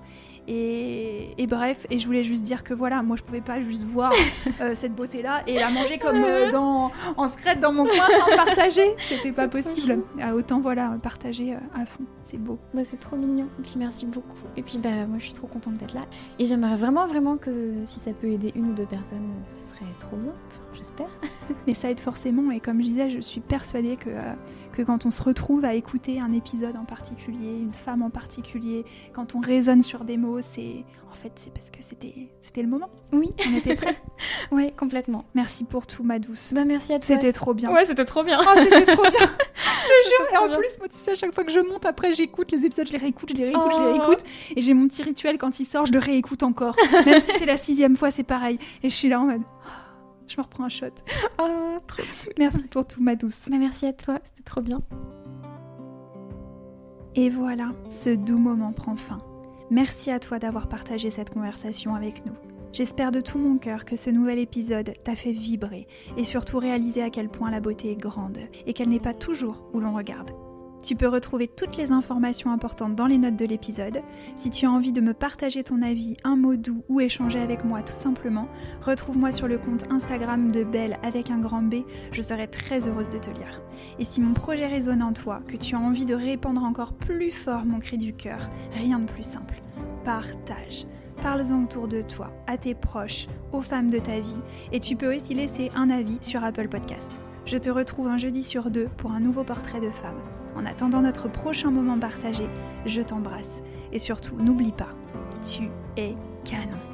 Et, bref, et je voulais juste dire que voilà, moi je pouvais pas juste voir euh, cette beauté-là et la manger comme euh, dans, en secret dans mon coin sans partager. C'était pas possible. Ah, autant voilà, partager euh, à fond. C'est beau. Bah, c'est trop mignon. Et puis merci beaucoup. Et puis bah, moi je suis trop contente d'être là. Et j'aimerais vraiment, vraiment que si ça peut aider une ou deux personnes, ce serait trop bien. j'espère. Mais ça aide forcément. Et comme je disais, je suis persuadée que que quand on se retrouve à écouter un épisode en particulier, une femme en particulier, quand on résonne sur des mots, c'est en fait c'est parce que c'était c'était le moment. Oui, on était prêts. ouais, complètement. Merci pour tout, ma douce. Bah merci à toi. C'était trop bien. Ouais, c'était trop bien. Oh, c'était trop bien. je te jure. Et en plus, moi, tu sais, à chaque fois que je monte, après, j'écoute les épisodes, je les réécoute, je les réécoute, je les oh. réécoute. Et j'ai mon petit rituel quand il sort, je le réécoute encore. Même si c'est la sixième fois, c'est pareil. Et je suis là en mode. Je me reprends un shot. Oh, trop Merci pour tout, ma douce. Mais merci à toi, c'était trop bien. Et voilà, ce doux moment prend fin. Merci à toi d'avoir partagé cette conversation avec nous. J'espère de tout mon cœur que ce nouvel épisode t'a fait vibrer et surtout réaliser à quel point la beauté est grande et qu'elle n'est pas toujours où l'on regarde. Tu peux retrouver toutes les informations importantes dans les notes de l'épisode. Si tu as envie de me partager ton avis, un mot doux ou échanger avec moi tout simplement, retrouve-moi sur le compte Instagram de Belle avec un grand B, je serai très heureuse de te lire. Et si mon projet résonne en toi, que tu as envie de répandre encore plus fort mon cri du cœur, rien de plus simple. Partage. Parle-en autour de toi, à tes proches, aux femmes de ta vie, et tu peux aussi laisser un avis sur Apple Podcast. Je te retrouve un jeudi sur deux pour un nouveau portrait de femme. En attendant notre prochain moment partagé, je t'embrasse. Et surtout, n'oublie pas, tu es canon.